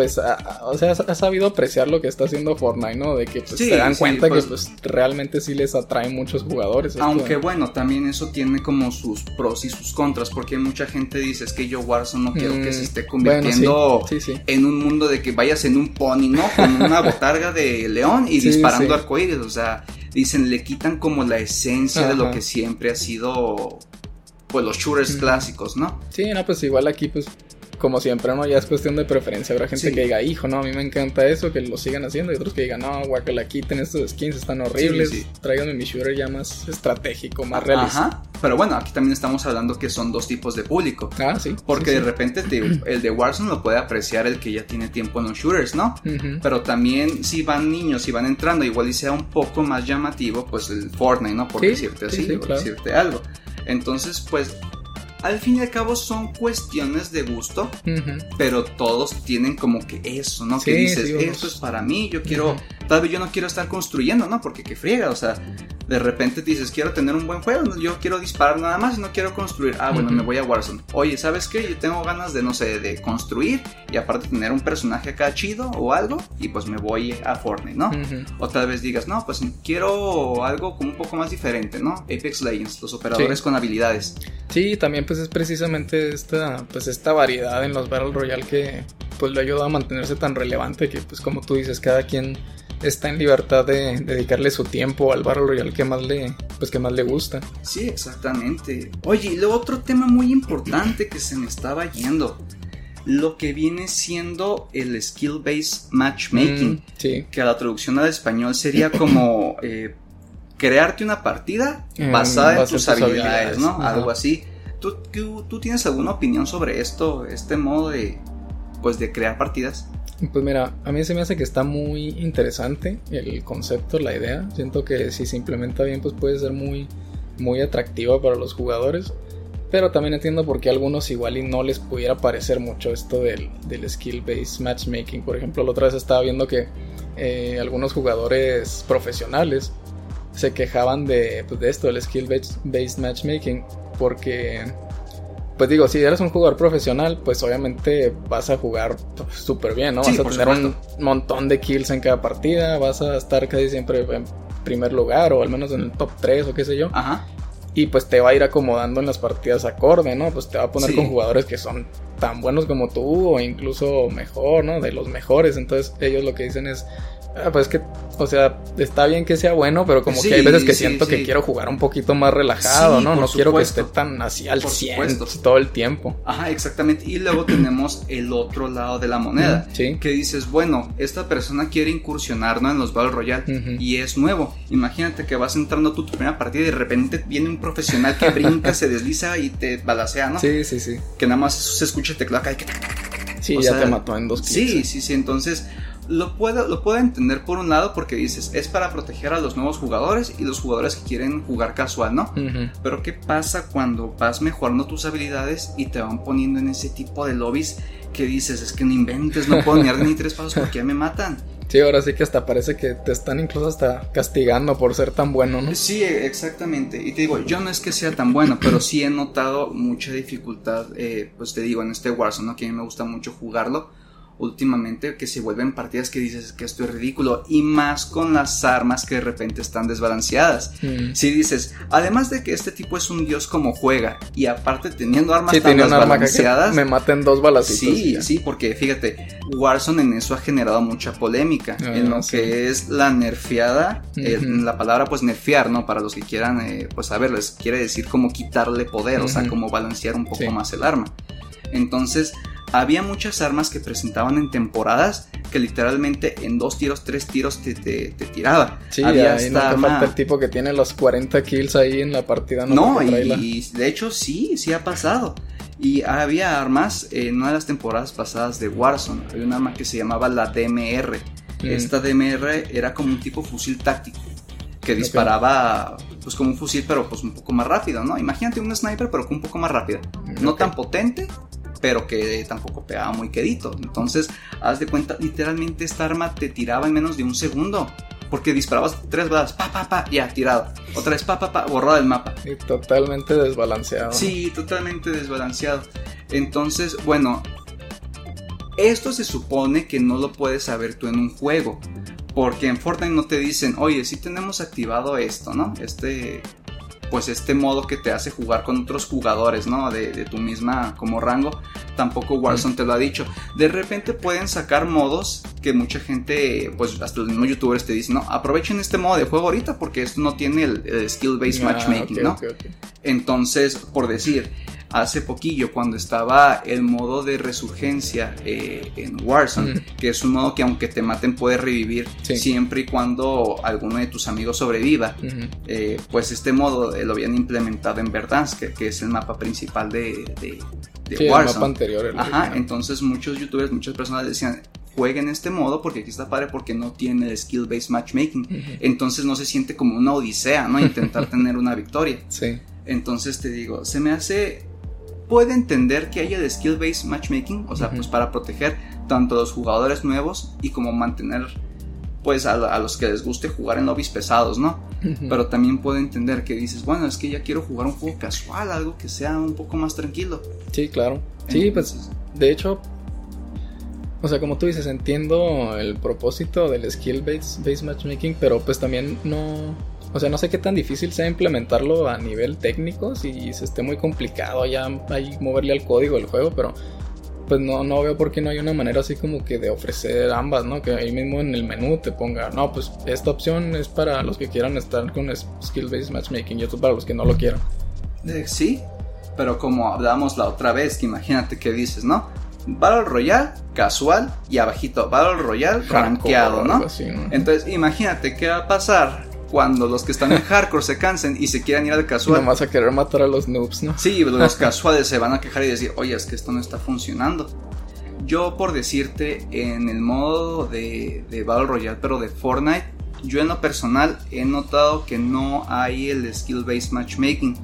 pues o sea, ha sabido apreciar lo que está haciendo Fortnite, ¿no? De que pues, Sí, se dan sí, cuenta pues- que pues realmente sí les atrae muchos jugadores. esto. Aunque bueno, también eso tiene como sus pros y sus contras, porque mucha gente dice es que yo Warzone no quiero que Mm, se esté bueno, convirtiendo sí, en un mundo de que vayas en un pony, ¿no? Con una botarga de león y disparando arcoíris, o sea, dicen, le quitan como la esencia de lo que siempre ha sido, pues los shooters Ujú. clásicos, ¿no? Sí, no, pues igual aquí pues como siempre, ¿no? Ya es cuestión de preferencia. Habrá gente que diga, hijo, no, a mí me encanta eso, que lo sigan haciendo. Y otros que digan, no, guacala, quiten estos skins, están horribles. Sí, Tráiganme mi shooter ya más estratégico, más realista. Ajá. Pero bueno, aquí también estamos hablando que son dos tipos de público. Ah, sí. Porque de repente el de Warzone lo puede apreciar el que ya tiene tiempo en los shooters, ¿no? Pero también si van niños, si van entrando, igual y sea un poco más llamativo, pues el Fortnite, ¿no? Por decirte así, por decirte algo. Entonces, pues al fin y al cabo son cuestiones de gusto, pero todos tienen como que eso, ¿no? que dices, esto es para mí, yo quiero, tal vez yo no quiero estar construyendo, ¿no? Porque qué friega, o sea, de repente dices, quiero tener un buen juego, yo quiero disparar nada más y no quiero construir. Ah, bueno, me voy a Warzone. Oye, ¿sabes qué? Yo tengo ganas de, no sé, de construir y aparte tener un personaje acá chido o algo y pues me voy a Fortnite, ¿no? O tal vez digas, no, pues quiero algo como un poco más diferente, ¿no? Apex Legends, los operadores con habilidades. Sí, también pues es precisamente esta, pues esta variedad en los Battle Royale que pues le ayuda a mantenerse tan relevante que pues como tú dices, cada quien está en libertad de dedicarle su tiempo al Battle Royale que más le, pues que más le gusta. Sí, exactamente. Oye, y luego otro tema muy importante que se me estaba yendo. Lo que viene siendo el skill-based matchmaking. Mm, sí. Que a la traducción al español sería como eh, crearte una partida mm, basada en tus, habilidades, ¿no? Algo así. ¿Tú, ¿Tú, tienes alguna opinión sobre esto, este modo de, pues, de crear partidas? Pues mira, a mí se me hace que está muy interesante el concepto, la idea. Siento que si se implementa bien, pues puede ser muy, muy atractiva para los jugadores. Pero también entiendo por qué a algunos igual y no les pudiera parecer mucho esto del, del skill-based matchmaking. Por ejemplo, la otra vez estaba viendo que eh, algunos jugadores profesionales se quejaban de, pues, de esto, del skill-based matchmaking, porque pues digo, si eres un jugador profesional, pues obviamente vas a jugar súper bien, ¿no? vas a tener un montón de kills en cada partida, vas a estar casi siempre en primer lugar o al menos en el top 3 o qué sé yo. Ajá. Y pues te va a ir acomodando en las partidas acorde, ¿no? Pues te va a poner con jugadores que son tan buenos como tú o incluso mejor, ¿no? De los mejores. Entonces ellos lo que dicen es, pues que, o sea, está bien que sea bueno, pero como que hay veces que siento que quiero jugar un poquito más relajado, ¿no? No quiero que esté tan así al 100 todo el tiempo. Ajá, exactamente. Y luego tenemos el otro lado de la moneda. Sí. Que dices, bueno, esta persona quiere incursionar, ¿no? En los Battle Royale y es nuevo. Imagínate que vas entrando tú tu primera partida y de repente viene un profesional que brinca, se desliza y te balacea, ¿no? Sí, sí, sí. Que nada más se escucha el teclado acá y que... Sí, ya te mató en dos kills. Sí, sí, sí. Entonces lo puedo, lo puedo entender por un lado porque dices, es para proteger a los nuevos jugadores y los jugadores que quieren jugar casual, ¿no? Pero ¿qué pasa cuando vas mejorando tus habilidades y te van poniendo en ese tipo de lobbies que dices, es que no inventes, no puedo ni dar ni tres pasos porque ya me matan? Sí, ahora sí que hasta parece que te están incluso hasta castigando por ser tan bueno, ¿no? Sí, exactamente. Y te digo, yo no es que sea tan bueno, pero sí he notado mucha dificultad, eh, pues te digo, en este Warzone, ¿no? Que a mí me gusta mucho jugarlo últimamente que se vuelven partidas que dices que esto es ridículo y más con las armas que de repente están desbalanceadas. Mm. Si dices, además de que este tipo es un dios como juega y aparte teniendo armas tan desbalanceadas, me maten dos balacitos. Sí, sí, porque fíjate, Warzone en eso ha generado mucha polémica ah, en lo que es la nerfeada, eh, la palabra pues nerfear, ¿no? Para los que quieran eh, pues saberles, quiere decir como quitarle poder, o sea, como balancear un poco más el arma. Entonces, había muchas armas que presentaban en temporadas que literalmente en dos tiros, tres tiros te, te, tiraba. Sí, había ahí no falta el tipo que tiene los 40 kills ahí en la partida. No, y, de hecho sí, sí ha pasado. Y había armas en una de las temporadas pasadas de Warzone. Había un arma que se llamaba la DMR. Mm. Esta DMR era como un tipo fusil táctico que disparaba pues como un fusil pero pues un poco más rápido, ¿no? Imagínate un sniper pero con un poco más rápido. No tan potente, pero que tampoco pegaba muy quedito. Entonces, haz de cuenta, literalmente esta arma te tiraba en menos de un segundo. Porque disparabas tres balas, pa, pa, pa, ya, tirado. Otra vez, pa, pa, pa, borrado el mapa. Y totalmente desbalanceado. Sí, totalmente desbalanceado. Entonces, bueno, esto se supone que no lo puedes saber tú en un juego. Porque en Fortnite no te dicen, oye, si tenemos activado esto, ¿no? Este pues este modo que te hace jugar con otros jugadores, ¿no? De, tu misma como rango, tampoco Warzone te lo ha dicho. De repente pueden sacar modos que mucha gente, pues hasta los mismos youtubers te dicen, no, aprovechen este modo de juego ahorita porque esto no tiene el, skill-based ah, matchmaking, ¿no? Entonces, por decir, hace poquillo cuando estaba el modo de resurgencia eh, en Warzone, que es un modo que aunque te maten puedes revivir siempre y cuando alguno de tus amigos sobreviva. Eh, pues este modo lo habían implementado en Verdansk, que, es el mapa principal de, de, Warzone. mapa anterior. Ajá, entonces muchos youtubers, muchas personas decían, jueguen este modo porque aquí está padre porque no tiene el skill-based matchmaking. Entonces no se siente como una odisea, ¿no? Intentar tener una victoria. Sí. Entonces te digo, se me hace puede entender que haya de skill-based matchmaking, o sea, pues para proteger tanto a los jugadores nuevos y como mantener pues a, los que les guste jugar en lobbies pesados, ¿no? Pero también puede entender que dices, bueno, es que ya quiero jugar un juego casual, algo que sea un poco más tranquilo. Sí, claro. Sí, pues de hecho, o sea, como tú dices, entiendo el propósito del skill-based matchmaking, pero pues también no o sea, no sé qué tan difícil sea implementarlo a nivel técnico, si se esté muy complicado ya moverle al código del juego, pero pues no, no veo por qué no hay una manera así como que de ofrecer ambas, ¿no? Que ahí mismo en el menú te ponga, no, pues esta opción es para los que quieran estar con skill-based matchmaking y esto para los que no lo quieran. Eh, sí, pero como hablábamos la otra vez, que imagínate que dices, ¿no? Battle Royale casual y abajito Battle Royale rankeado, ¿no? Entonces, imagínate qué va a pasar cuando los que están en hardcore se cansen y se quieran ir al casual. vas a querer matar a los noobs, ¿no? Sí, los casuales se van a quejar y decir, oye, es que esto no está funcionando. Yo, por decirte, en el modo de, de Battle Royale, pero de Fortnite, yo en lo personal he notado que no hay el skill-based matchmaking.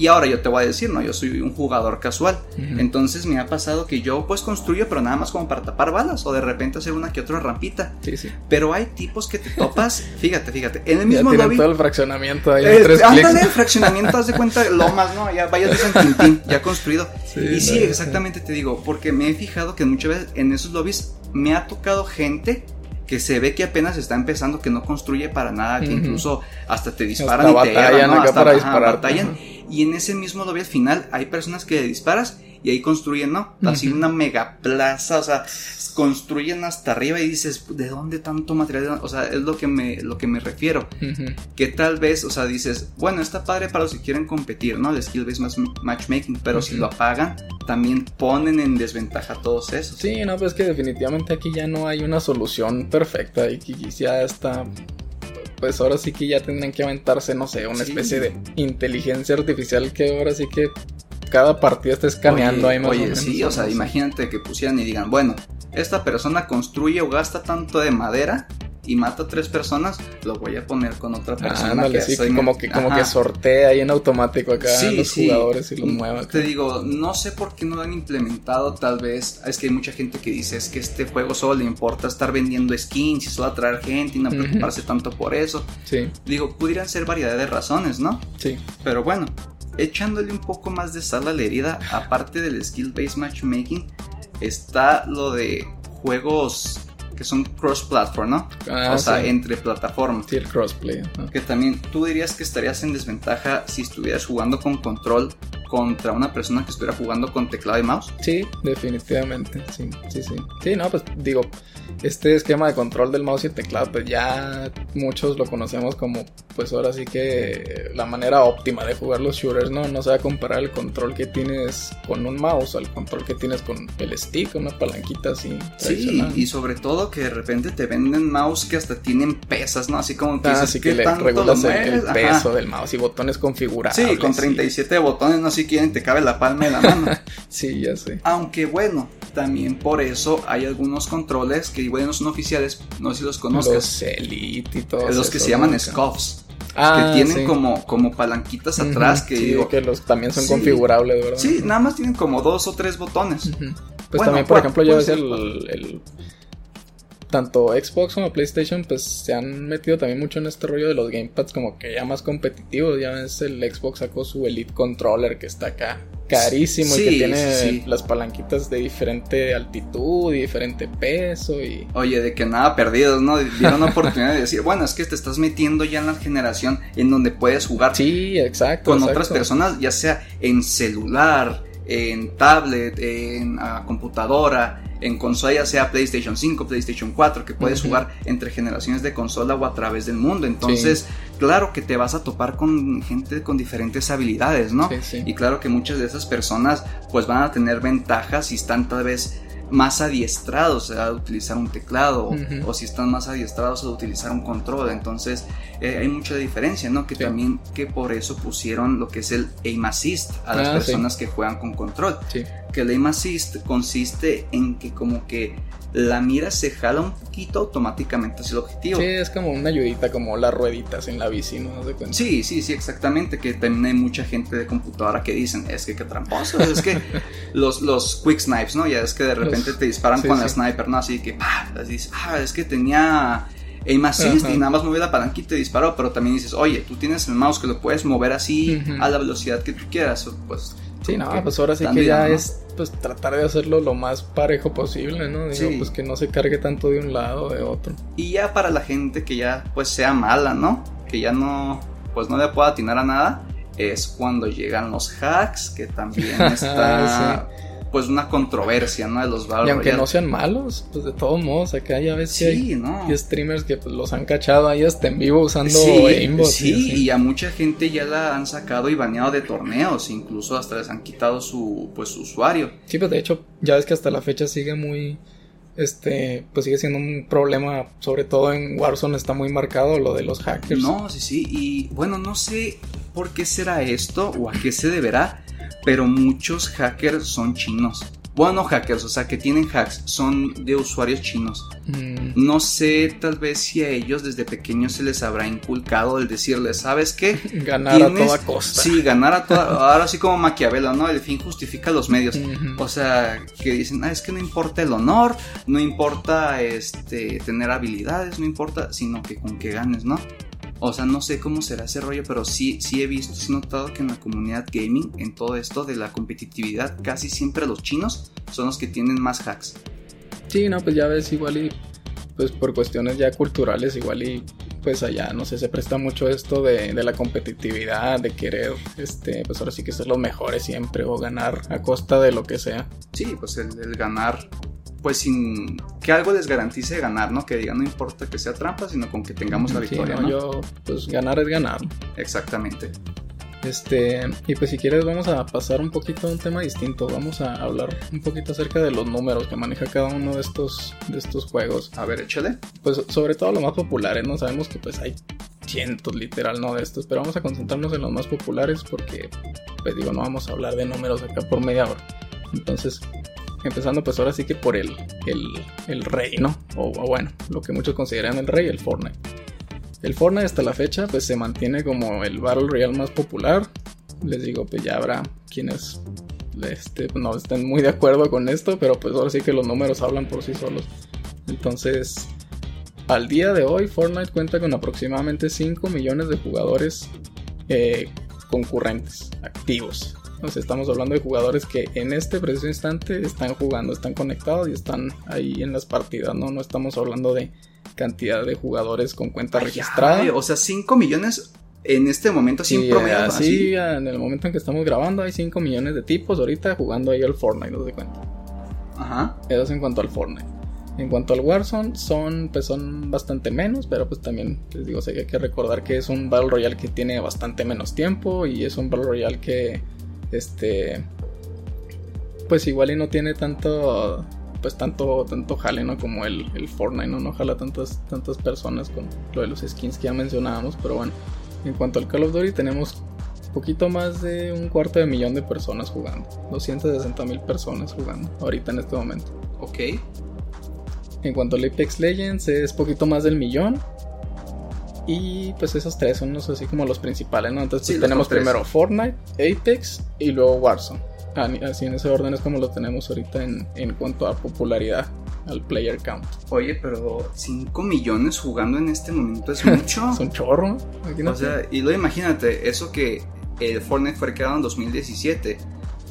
Y ahora yo te voy a decir, no, yo soy un jugador casual. Entonces me ha pasado que yo pues construyo, pero nada más como para tapar balas o de repente hacer una que otra rampita. Sí, sí. Pero hay tipos que te topas, fíjate, fíjate, en el mismo ya lobby. todo el fraccionamiento ahí. Eh, tres ándale, fraccionamiento, haz de cuenta, lomas, ¿no? Ya vayas de San ya construido. y sí, exactamente te digo, porque me he fijado que muchas veces en esos lobbies me ha tocado gente que se ve que apenas está empezando, que no construye para nada, que incluso hasta te disparan y te batallan, ¿no? para disparar. Y en ese mismo lobby al final hay personas que le disparas y ahí construyen, ¿no? Así una mega plaza, o sea, construyen hasta arriba y dices, ¿de dónde tanto material? O sea, es lo que me, lo que me refiero. Que tal vez, o sea, dices, bueno, está padre para los que quieren competir, ¿no? El skill based matchmaking, pero si lo apagan, también ponen en desventaja a todos esos. Sí, no, pues que definitivamente aquí ya no hay una solución perfecta y que ya está pues ahora sí que ya tendrían que aventarse, no sé, una especie de inteligencia artificial que ahora sí que cada partida está escaneando ahí más o menos. sí, o sea, imagínate que pusieran y digan, bueno, esta persona construye o gasta tanto de madera y mata a tres personas, lo voy a poner con otra persona. que sí, como que como que sortea ahí en automático acá los jugadores y los mueva. Te digo, no sé por qué no lo han implementado, tal vez es que hay mucha gente que dice es que este juego solo le importa estar vendiendo skins y solo atraer gente y no preocuparse tanto por eso. Sí. Digo, pudieran ser variedad de razones, ¿no? Sí. Pero bueno, echándole un poco más de sal a la herida, aparte del skill-based matchmaking, está lo de juegos que son cross-platform, ¿no? Ah, o sea, entre plataformas. Sí, el crossplay. Que también tú dirías que estarías en desventaja si estuvieras jugando con control contra una persona que estuviera jugando con teclado y mouse. Sí, definitivamente. Sí, sí, sí. Sí, no, pues digo, este esquema de control del mouse y teclado, pues ya muchos lo conocemos como, pues ahora sí que la manera óptima de jugar los shooters, ¿no? No se va a comparar el control que tienes con un mouse al control que tienes con el stick, una palanquita así. Sí, y sobre todo que de repente te venden mouse que hasta tienen pesas, ¿no? Así como que, ah, así que le regulas el, peso del mouse y botones configurados. Sí, con 37 botones, no sé si quieren, te cabe la palma de la mano. sí, ya sé. Aunque bueno, también por eso hay algunos controles que igual no son oficiales, no sé si los conozcas. Los Elite y todos. Los que se llaman scuffs. Ah, que tienen como, como palanquitas atrás que digo, que los también son configurables, ¿verdad? Sí, nada más tienen como dos o tres botones. Pues también, por ejemplo, yo decía el, tanto Xbox como PlayStation pues se han metido también mucho en este rollo de los gamepads como que ya más competitivos. Ya ves, el Xbox sacó su Elite Controller que está acá carísimo y que tiene las palanquitas de diferente altitud y diferente peso y... Oye, de que nada perdidos, ¿no? Dieron la oportunidad de decir, bueno, es que te estás metiendo ya en la generación en donde puedes jugar sí, exacto, con otras personas, ya sea en celular, en tablet, en ah, computadora, en consola, ya sea PlayStation 5, PlayStation 4, que puedes jugar entre generaciones de consola o a través del mundo. Entonces, claro que te vas a topar con gente con diferentes habilidades, ¿no? Sí, sí. Y claro que muchas de esas personas pues van a tener ventajas y están tal vez más adiestrados a utilizar un teclado o si están más adiestrados a utilizar un control. Entonces eh, hay mucha diferencia, ¿no? Que Sí. también que por eso pusieron lo que es el aim assist a las Ah, sí. personas que juegan con control. Sí. Que el aim assist consiste en que como que la mira se jala un poquito automáticamente hacia el objetivo. Sí, es como una ayudita, como las rueditas en la bici, ¿no? Sí, sí, sí, exactamente. Que también hay mucha gente de computadora que dicen, es que qué tramposo, es que los, los quick snipes, ¿no? Ya es que de repente Los- te disparan sí, con sí. la sniper, ¿no? Así que, ¡pah! Así dices, ah, es que tenía aim assist Ajá. y nada más moví la palanquita y te disparó, pero también dices, oye, tú tienes el mouse que lo puedes mover así Ujú. a la velocidad que tú quieras, pues. Sí, no, pues ahora sí que ya ¿no? es pues tratar de hacerlo lo más parejo posible, ¿no? Digo, Sí. pues que no se cargue tanto de un lado o de otro. Y ya para la gente que ya pues sea mala, ¿no? Que ya no pues no le pueda atinar a nada, es cuando llegan los hacks, que también está pues una controversia, ¿no? De los Battle y aunque Royale. no sean malos, pues de todos modos, acá ya ves que hay, streamers que pues, los han cachado ahí hasta en vivo usando Sí, aimbot. y sí, así. y a mucha gente ya la han sacado y baneado de torneos, incluso hasta les han quitado su pues su usuario. Sí, pues de hecho, ya ves que hasta la fecha sigue muy. Este, pues sigue siendo un problema, sobre todo en Warzone está muy marcado lo de los hackers. No, sí, sí. Y bueno, no sé por qué será esto o a qué se deberá, pero muchos hackers son chinos. Bueno, no hackers, o sea, que tienen hacks, son de usuarios chinos. Mm, No sé, tal vez si a ellos desde pequeños se les habrá inculcado el decirles, ¿sabes qué? ganar Tienes- a toda costa. Sí, ganar a toda. Ahora sí, como Maquiavelo, ¿no? El fin justifica los medios. O sea, que dicen, ah, es que no importa el honor, no importa este tener habilidades, no importa, sino que con que ganes, ¿no? O sea, no sé cómo será ese rollo, pero sí, sí he visto, sí he notado que en la comunidad gaming, en todo esto de la competitividad, casi siempre los chinos son los que tienen más hacks. Sí, no, pues ya ves, igual y pues por cuestiones ya culturales, igual y pues allá, no sé, se presta mucho esto de, de la competitividad, de querer, este, pues ahora sí que ser los mejores siempre o ganar a costa de lo que sea. Sí, pues el, el ganar, pues sin que algo les garantice ganar, ¿no? Que digan, no importa que sea trampa, sino con que tengamos la Sí, victoria, no, ¿no? Yo, pues ganar es ganar. Exactamente. Este, y pues si quieres vamos a pasar un poquito a un tema distinto, vamos a hablar un poquito acerca de los números que maneja cada uno de estos, de estos juegos. A ver, échale. Pues sobre todo los más populares, ¿no? Sabemos que pues hay cientos literal, ¿no? De estos, pero vamos a concentrarnos en los más populares porque, pues digo, no vamos a hablar de números acá por media hora. Entonces, empezando pues ahora sí que por el, el, el rey, ¿no? O, bueno, lo que muchos consideran el rey, el Fortnite. El Fortnite hasta la fecha pues se mantiene como el Battle Royale más popular. Les digo, pues ya habrá quienes este, no estén muy de acuerdo con esto, pero pues ahora sí que los números hablan por sí solos. Entonces, al día de hoy Fortnite cuenta con aproximadamente 5 millones de jugadores eh, concurrentes, activos. Entonces estamos hablando de jugadores que en este preciso instante están jugando, están conectados y están ahí en las partidas, ¿no? No estamos hablando de cantidad de jugadores con cuenta Ay, registrada. o sea, 5 millones en este momento, así Sí, promedio. así, así. en el momento en que estamos grabando hay 5 millones de tipos ahorita jugando ahí al Fortnite, no se cuenta. Ajá. Eso es en cuanto al Fortnite. En cuanto al Warzone, son, pues son bastante menos, pero pues también les digo, sé que hay que recordar que es un Battle Royale que tiene bastante menos tiempo y es un Battle Royale que, este, pues igual y no tiene tanto, pues tanto, tanto jale, ¿no? Como el, el Fortnite, ¿no? No jala tantas, tantas personas con lo de los skins que ya mencionábamos, pero bueno. En cuanto al Call of Duty, tenemos poquito más de un cuarto de millón de personas jugando. 260 mil personas jugando ahorita en este momento. Ok. En cuanto al Apex Legends es poquito más del millón. Y pues esos tres son los, así como los principales, ¿no? Entonces Sí, pues, tenemos primero Fortnite, Apex y luego Warzone. Ah, Así en ese orden es como lo tenemos ahorita en, en cuanto a popularidad, al player count. Oye, pero 5 millones jugando en este momento es mucho. Es un chorro, o sea, y luego imagínate, eso que el Fortnite fue creado en 2017.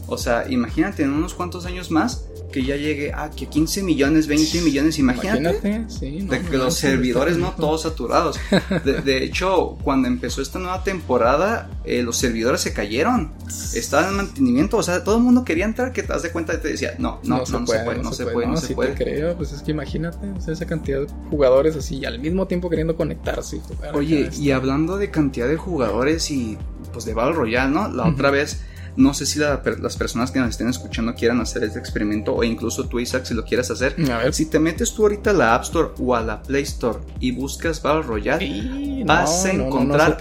O sea, imagínate en unos cuantos años más que ya llegue a que 15 millones, 20 millones, imagínate. sí, de que los servidores no todos saturados. De, hecho, cuando empezó esta nueva temporada, eh, los servidores se cayeron. Estaban en mantenimiento, o sea, todo el mundo quería entrar que te das de cuenta y te decía, no, no, no, se, puede, no se puede, no se puede. Te creo, pues es que imagínate, esa cantidad de jugadores así al mismo tiempo queriendo conectarse. Oye, y hablando de cantidad de jugadores y pues de Battle Royale, ¿no? La otra vez no sé si las personas que nos estén escuchando quieran hacer este experimento o incluso tú, Isaac, si lo quieras hacer. A ver. Si te metes tú ahorita a la App Store o a la Play Store y buscas Battle Royale, vas a encontrar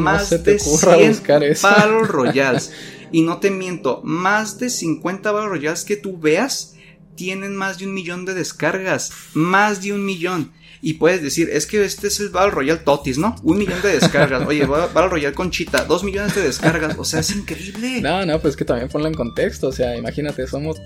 más de 100 Battle Royales. y no te miento, más de 50 Battle Royales que tú veas tienen más de un millón de descargas. Más de un millón. Y puedes decir, es que este es el Battle Royale Totis, ¿no? Un millón de descargas. Oye, Battle Royale Conchita, dos millones de descargas. O sea, es increíble. No, no, pues que también ponlo en contexto. O sea, imagínate, somos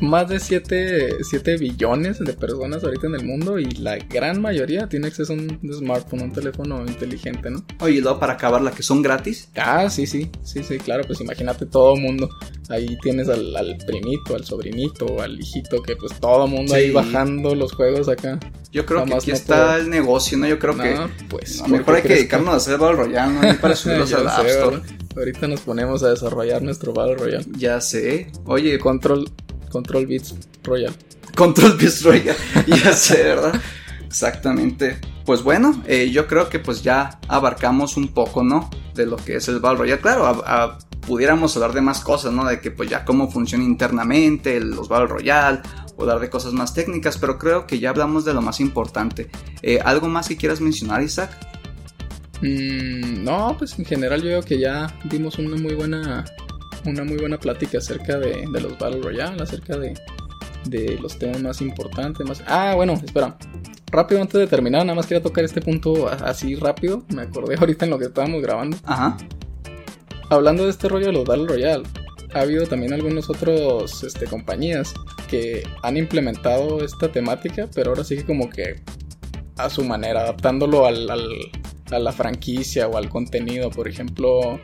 más de 7, billones de personas ahorita en el mundo y la gran mayoría tiene acceso a un smartphone, un teléfono inteligente, ¿no? Oye, y luego para acabar, la que son gratis. Ah, sí, sí, sí, sí, claro, pues imagínate todo mundo. Ahí tienes al, primito, al sobrinito, al hijito, que pues todo mundo ahí bajando los juegos acá. Yo creo que aquí está el negocio, ¿no? Yo creo que pues, mejor hay que dedicarnos a hacer Battle Royale, ¿no? para subirlos a la App Store. Ahorita nos ponemos a desarrollar nuestro Battle Royale. Ya sé. Oye, Control Control Beats Royal. Control Beats Royal, ya sé, ¿verdad? Exactamente. Pues bueno, eh, yo creo que pues ya abarcamos un poco, ¿no? De lo que es el Battle Royale. Claro, pudiéramos hablar de más cosas, ¿no? De que pues ya cómo funciona internamente los Battle Royale o hablar de cosas más técnicas, pero creo que ya hablamos de lo más importante. Eh, ¿Algo más que quieras mencionar, Isaac? Mm, no, pues en general yo creo que ya dimos una muy buena una muy buena plática acerca de, los Battle Royale, acerca de, de los temas más importantes. Más... Ah, bueno, espera. Rápido antes de terminar, nada más quería tocar este punto así rápido. Me acordé ahorita en lo que estábamos grabando. Ajá. Hablando de este rollo de los Battle Royale, ha habido también algunos otros este, compañías que han implementado esta temática, pero ahora sí que como que a su manera, adaptándolo al, al, a la franquicia o al contenido. Por ejemplo,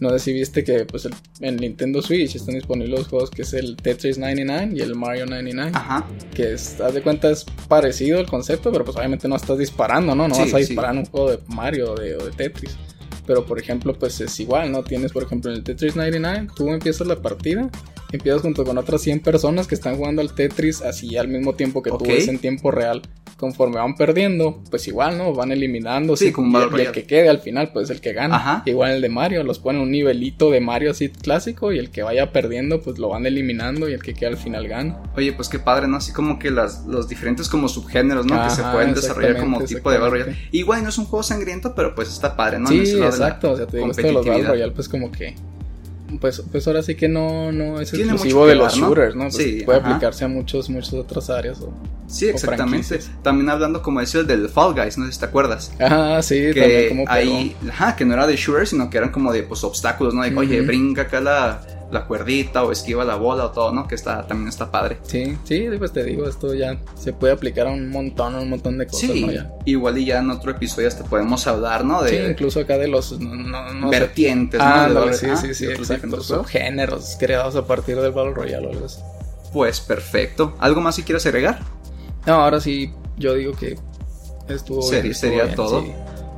no sé si viste que pues en Nintendo Switch están disponibles los juegos que es el Tetris 99 y el Mario 99. Ajá. Que es, haz de cuenta es parecido el concepto, pero pues obviamente no estás disparando, ¿no? No vas a disparar un juego de Mario o de, Tetris. Pero por ejemplo, pues es igual, ¿no? Tienes por ejemplo en el Tetris 99, tú empiezas la partida, empiezas junto con otras 100 personas que están jugando al Tetris así al mismo tiempo que tú ves en tiempo real conforme van perdiendo, pues igual, ¿no? Van eliminando. Sí, como y, el que quede al final, pues el que gana. Ajá. Igual el de Mario, los ponen un nivelito de Mario así clásico y el que vaya perdiendo, pues lo van eliminando y el que quede al final gana. Oye, pues qué padre, ¿no? Así como que las, los diferentes como subgéneros, ¿no? que se pueden desarrollar como tipo de Battle. Igual no es un juego sangriento, pero pues está padre, ¿no? Sí, exacto. O sea, te digo, esto de los Battle Royale, pues como que pues, pues ahora sí que no, no es exclusivo de los shooters, ¿no? Pues puede aplicarse a muchos, muchas otras áreas. O, sí, exactamente. También hablando como decía el del Fall Guys, no sé si te acuerdas. Ah, sí, que como ahí, ajá, que no era de shooters, sino que eran como de pues obstáculos, ¿no? De, oye, brinca acá la la cuerdita o esquiva la bola o todo, ¿no? Que está también está padre. Sí, sí, pues te digo, esto ya se puede aplicar a un montón, un montón de cosas, sí, Igual y ya en otro episodio hasta podemos hablar, ¿no? De sí, incluso acá de los vertientes, ¿no? Ah, sí, sí, sí, exacto. Subgéneros creados a partir del Battle Royale o algo así. Pues perfecto. ¿Algo más si quieres agregar? No, ahora sí, yo digo que estuvo. Sería, sería todo.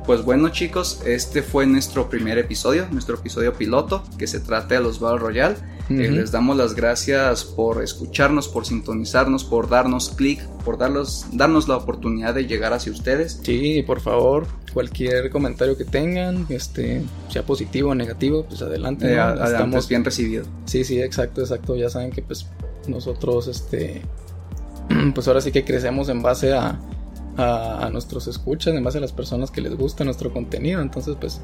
Pues bueno chicos, este fue nuestro primer episodio, nuestro episodio piloto que se trata de los Battle Royale. Eh, les damos las gracias por escucharnos, por sintonizarnos, por darnos clic, por darlos, darnos la oportunidad de llegar hacia ustedes. Sí, por favor, cualquier comentario que tengan, este, sea positivo o negativo, pues adelante. Eh, Estamos bien recibido. Sí, sí, exacto, exacto. Ya saben que pues nosotros, este, pues ahora sí que crecemos en base a a, nuestros escuchas, base a las personas que les gusta nuestro contenido. Entonces, pues,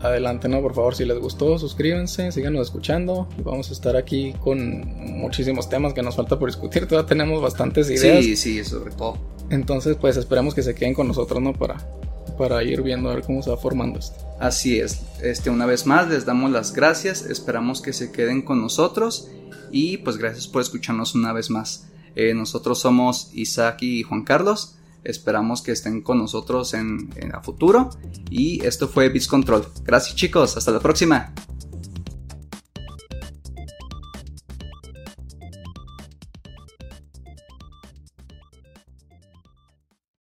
adelante, ¿no? Por favor, si les gustó, suscríbanse, síganos escuchando. Vamos a estar aquí con muchísimos temas que nos falta por discutir. Todavía tenemos bastantes ideas. Sí, sí, sobre todo. Entonces, pues, esperemos que se queden con nosotros, ¿no? Para, para ir viendo a ver cómo se va formando esto. Así es. Este, una vez más, les damos las gracias. Esperamos que se queden con nosotros. Y pues gracias por escucharnos una vez más. Eh, nosotros somos Isaac y Juan Carlos. Esperamos que estén con nosotros en, en el futuro. Y esto fue Biz Control. Gracias chicos, hasta la próxima.